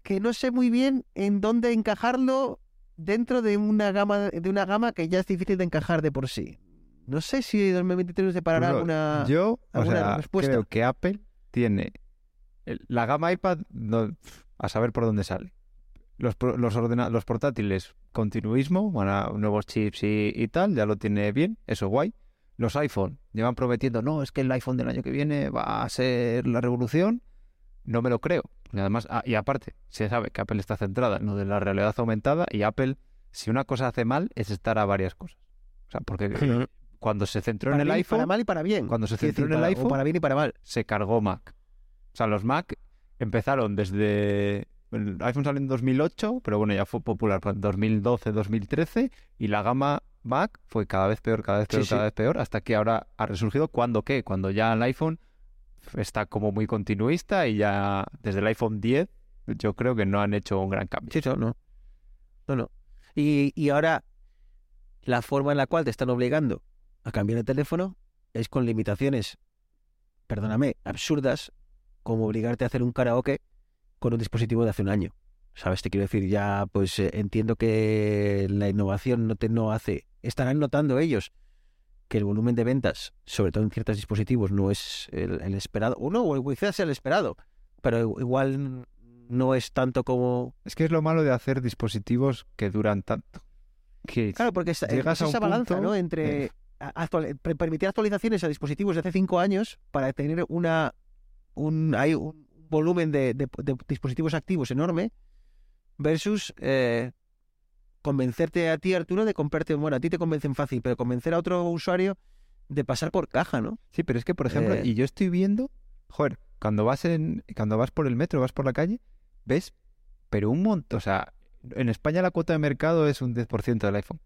que no sé muy bien en dónde encajarlo dentro de una gama de una gama que ya es difícil de encajar de por sí. No sé si 2023 nos deparará Pero alguna Yo, o alguna sea, respuesta? creo que Apple tiene el- la gama iPad no- a saber por dónde sale. Los, los, ordena- los portátiles, continuismo, van a nuevos chips y, y tal, ya lo tiene bien, eso guay. Los iPhone llevan prometiendo, no, es que el iPhone del año que viene va a ser la revolución. No me lo creo. Y además, ah, y aparte, se sabe que Apple está centrada en lo de la realidad aumentada y Apple, si una cosa hace mal, es estar a varias cosas. O sea, porque <laughs> cuando se centró para en el bien, iPhone, para mal y para bien. cuando se centró decir, en el para- iPhone, para bien y para mal. se cargó Mac. O sea, los Mac empezaron desde... El iPhone salió en 2008, pero bueno, ya fue popular en 2012, 2013, y la gama Mac fue cada vez peor, cada vez peor, sí. cada vez peor, hasta que ahora ha resurgido. ¿Cuándo qué? Cuando ya el iPhone está como muy continuista y ya desde el iPhone 10 yo creo que no han hecho un gran cambio. Sí, no, no. No, no. Y, y ahora, la forma en la cual te están obligando a cambiar el teléfono es con limitaciones, perdóname, absurdas, como obligarte a hacer un karaoke con un dispositivo de hace un año. ¿Sabes? Te quiero decir, ya pues eh, entiendo que la innovación no te no hace. Estarán notando ellos que el volumen de ventas, sobre todo en ciertos dispositivos, no es el, el esperado. O no, o quizás sea el esperado, pero igual no es tanto como Es que es lo malo de hacer dispositivos que duran tanto. Que Claro, porque esa, Llegas es a un esa balanza, punto, ¿no? Entre eh. actual- permitir actualizaciones a dispositivos de hace cinco años para tener una un, hay un volumen de, de- de dispositivos activos enorme versus eh, convencerte a ti, Arturo, de comprarte, bueno, a ti te convencen fácil, pero convencer a otro usuario de pasar por caja, ¿no? Sí, pero es que, por ejemplo, Eh. y yo estoy viendo, joder, cuando vas en, cuando vas por el metro, vas por la calle, ves, pero un montón, o sea, en España la cuota de mercado es un 10% del iPhone.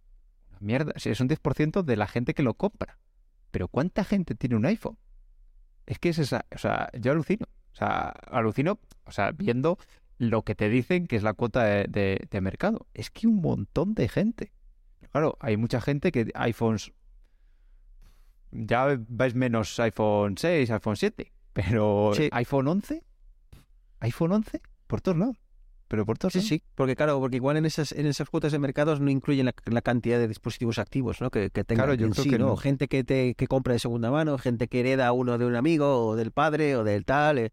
Mierda, es un 10% de la gente que lo compra. Pero ¿cuánta gente tiene un iPhone? Es que es esa, o sea, yo alucino, o sea, alucino, o sea, viendo lo que te dicen que es la cuota de, de- de mercado. Es que un montón de gente. Claro, hay mucha gente que iPhones ya vais menos iPhone 6, iPhone 7, pero Sí. iPhone 11, iPhone 11 por todos lados, pero por todos Sí, lados. sí, porque claro, porque igual en esas, en esas cuotas de mercados no incluyen la, la cantidad de dispositivos activos, ¿no? Que, que tengan Claro, yo en creo sí, que ¿no? no. Gente que te que compra de segunda mano, gente que hereda uno de un amigo o del padre o del tal. eh,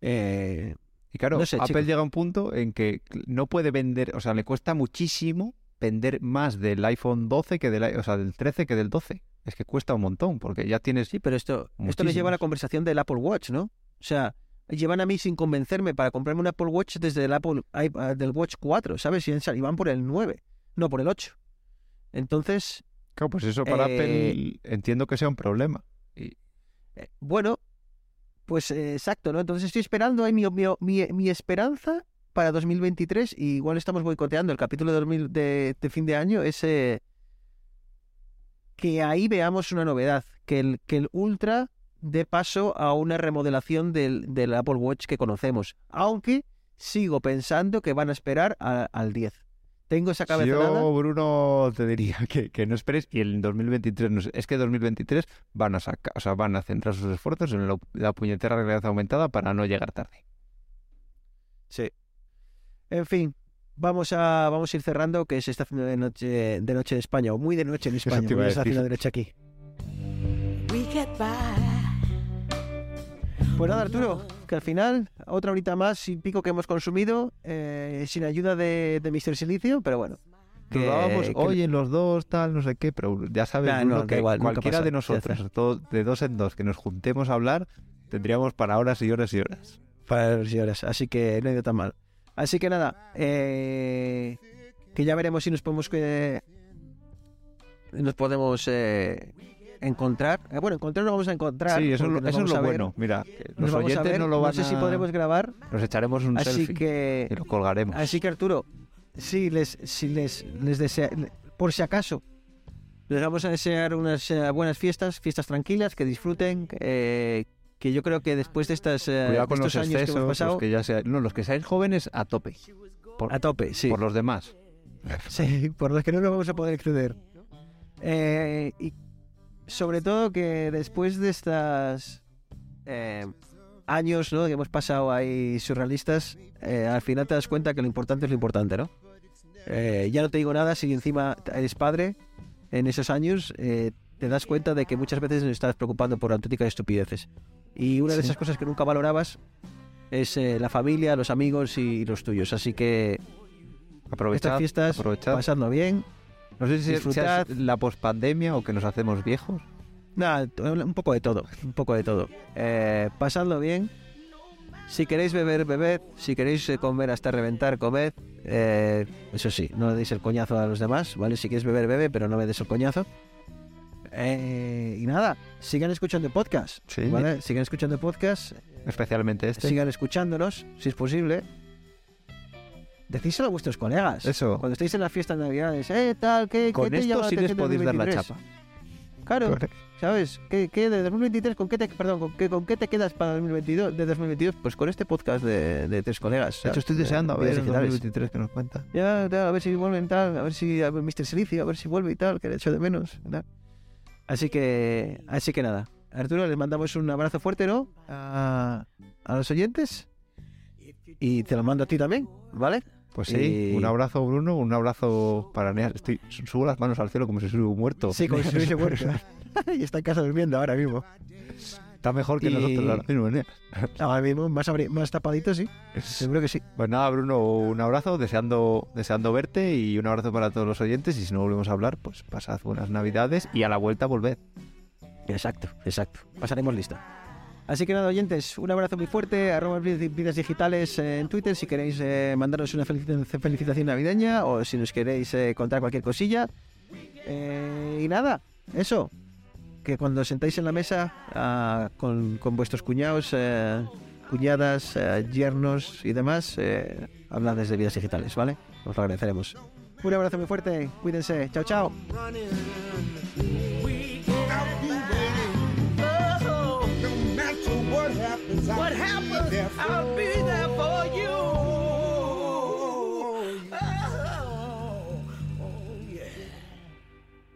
eh, Y claro, No sé, Apple llega a un punto en que no puede vender, o sea, le cuesta muchísimo vender más del iPhone 12 que del, o sea, del 13 que del 12. Es que cuesta un montón, porque ya tienes sí, pero esto, esto les lleva a la conversación del Apple Watch, ¿no? O sea, llevan a mí sin convencerme para comprarme un Apple Watch desde el Apple ah, del Watch 4, ¿sabes? Y, y van por el 9, no por el 8. Entonces, Claro, pues eso para Eh, Apple entiendo que sea un problema. Y, Eh, bueno, pues eh, exacto, ¿no? Entonces estoy esperando ahí mi, mi, mi, esperanza para 2023 y igual estamos boicoteando el capítulo de, 2000 de, fin de año, ese que ahí veamos una novedad, que el, que el Ultra dé paso a una remodelación del, del Apple Watch que conocemos, aunque sigo pensando que van a esperar al 10. Tengo esa cabezonada. yo, Bruno, te diría <laughs> que, que no esperes y el 2023, no sé, es que 2023 van a sacar, o sea, van a centrar sus esfuerzos en la, la puñetera realidad aumentada para no llegar tarde. Sí. En fin, vamos a, vamos a ir cerrando, que se está haciendo de noche, de noche en España, o muy de noche en <laughs> España, a se está haciendo de noche aquí. We get by. Pues nada, Arturo, que al final, otra horita más y pico que hemos consumido, eh, sin ayuda de, de Mr. Silicio, pero bueno. Que oye, los dos, tal, no sé qué, pero ya sabes, Nah, no, que igual, cualquiera pasa, de nosotros, todo- de dos en dos, que nos juntemos a hablar, tendríamos para horas y horas y horas. para horas y horas, así que no ha ido tan mal. Así que nada, eh, que ya veremos si nos podemos que nos podemos eh, encontrar. Eh, bueno, encontrar nos vamos a encontrar. Sí, eso, es lo- eso es a bueno. Mira, que los vamos a oyentes ver, no lo van sé si a- podremos grabar, Nos echaremos un así selfie que y lo colgaremos. Así que Arturo, si les, si les, les desea, por si acaso, les vamos a desear unas eh, buenas fiestas, fiestas tranquilas, que disfruten, eh, que yo creo que después de estas eh, Cuidado con los estos años que excesos, hemos pasado, los que ya sea- no, los que seáis jóvenes a tope, por, a tope, sí, por los demás. sí, por los que no nos vamos a poder exceder. Eh, y sobre todo que después de estas eh, años ¿no? que hemos pasado ahí surrealistas, eh, al final te das cuenta que lo importante es lo importante, ¿no? Eh, ya no te digo nada si encima eres padre en esos años, eh, te das cuenta de que muchas veces nos estás preocupando por auténticas estupideces. Y una de Sí. esas cosas que nunca valorabas es la familia, los amigos y los tuyos. Así que Aprovechad, estas fiestas, aprovechad. pasadlo bien. No sé si disfrutad. es la pospandemia o que nos hacemos viejos. Nada, un poco de todo, un poco de todo. Eh, pasadlo bien. Si queréis beber, bebed. Si queréis eh, comer hasta reventar, comed. Eh, eso sí, no le deis el coñazo a los demás, ¿vale? Si quieres beber, bebe, pero no me des el coñazo. Eh, y nada, sigan escuchando podcast, Sí. ¿vale? Sigan escuchando podcast, Especialmente este. sigan escuchándonos, si es posible. Decíselo a vuestros colegas. Eso. Cuando estéis en las fiestas de navidades, eh, tal, ¿qué, qué Con te llama esto la sí les podéis dar la 2023? chapa. Claro, ¿sabes? ¿Qué, qué de 2023 con qué te, perdón, con qué, con qué te quedas para 2022, de 2022? Pues con este podcast de, de tres colegas. De hecho, ¿sabes? estoy deseando a ver el vidas digitales. 2023 que nos cuenta. Ya, ya, a ver si vuelven tal, a ver si a ver Mr. Silicio, a ver si vuelve y tal, que le echo de menos. tal. Así que, así que nada. Arturo, les mandamos un abrazo fuerte, ¿no? A, a los oyentes. Y te lo mando a ti también, ¿vale? Pues sí, Y- un abrazo Bruno, un abrazo para Neas. Estoy, subo las manos al cielo como si un muerto. Sí, como si estuviese muerto. <laughs> <laughs> y está en casa durmiendo ahora mismo. Está mejor que Y- nosotros ahora mismo, Neas. <laughs> Ahora mismo, más, más tapadito, sí. Seguro que sí. Pues nada, Bruno, un abrazo, deseando, deseando verte y un abrazo para todos los oyentes. Y si no volvemos a hablar, pues pasad buenas navidades y a la vuelta volved. Exacto, exacto. Pasaremos lista. Así que nada, oyentes, un abrazo muy fuerte. Arroba vidas digitales eh, en Twitter si queréis eh, mandarnos una felicitación, navideña o si nos queréis eh, contar cualquier cosilla. Eh, y nada, eso. Que cuando sentáis en la mesa ah, con, con vuestros cuñados, eh, cuñadas, eh, yernos y demás, hablad desde vidas digitales, ¿vale? Os lo agradeceremos. Un abrazo muy fuerte, cuídense, chao, chao. what happens, I'll be there for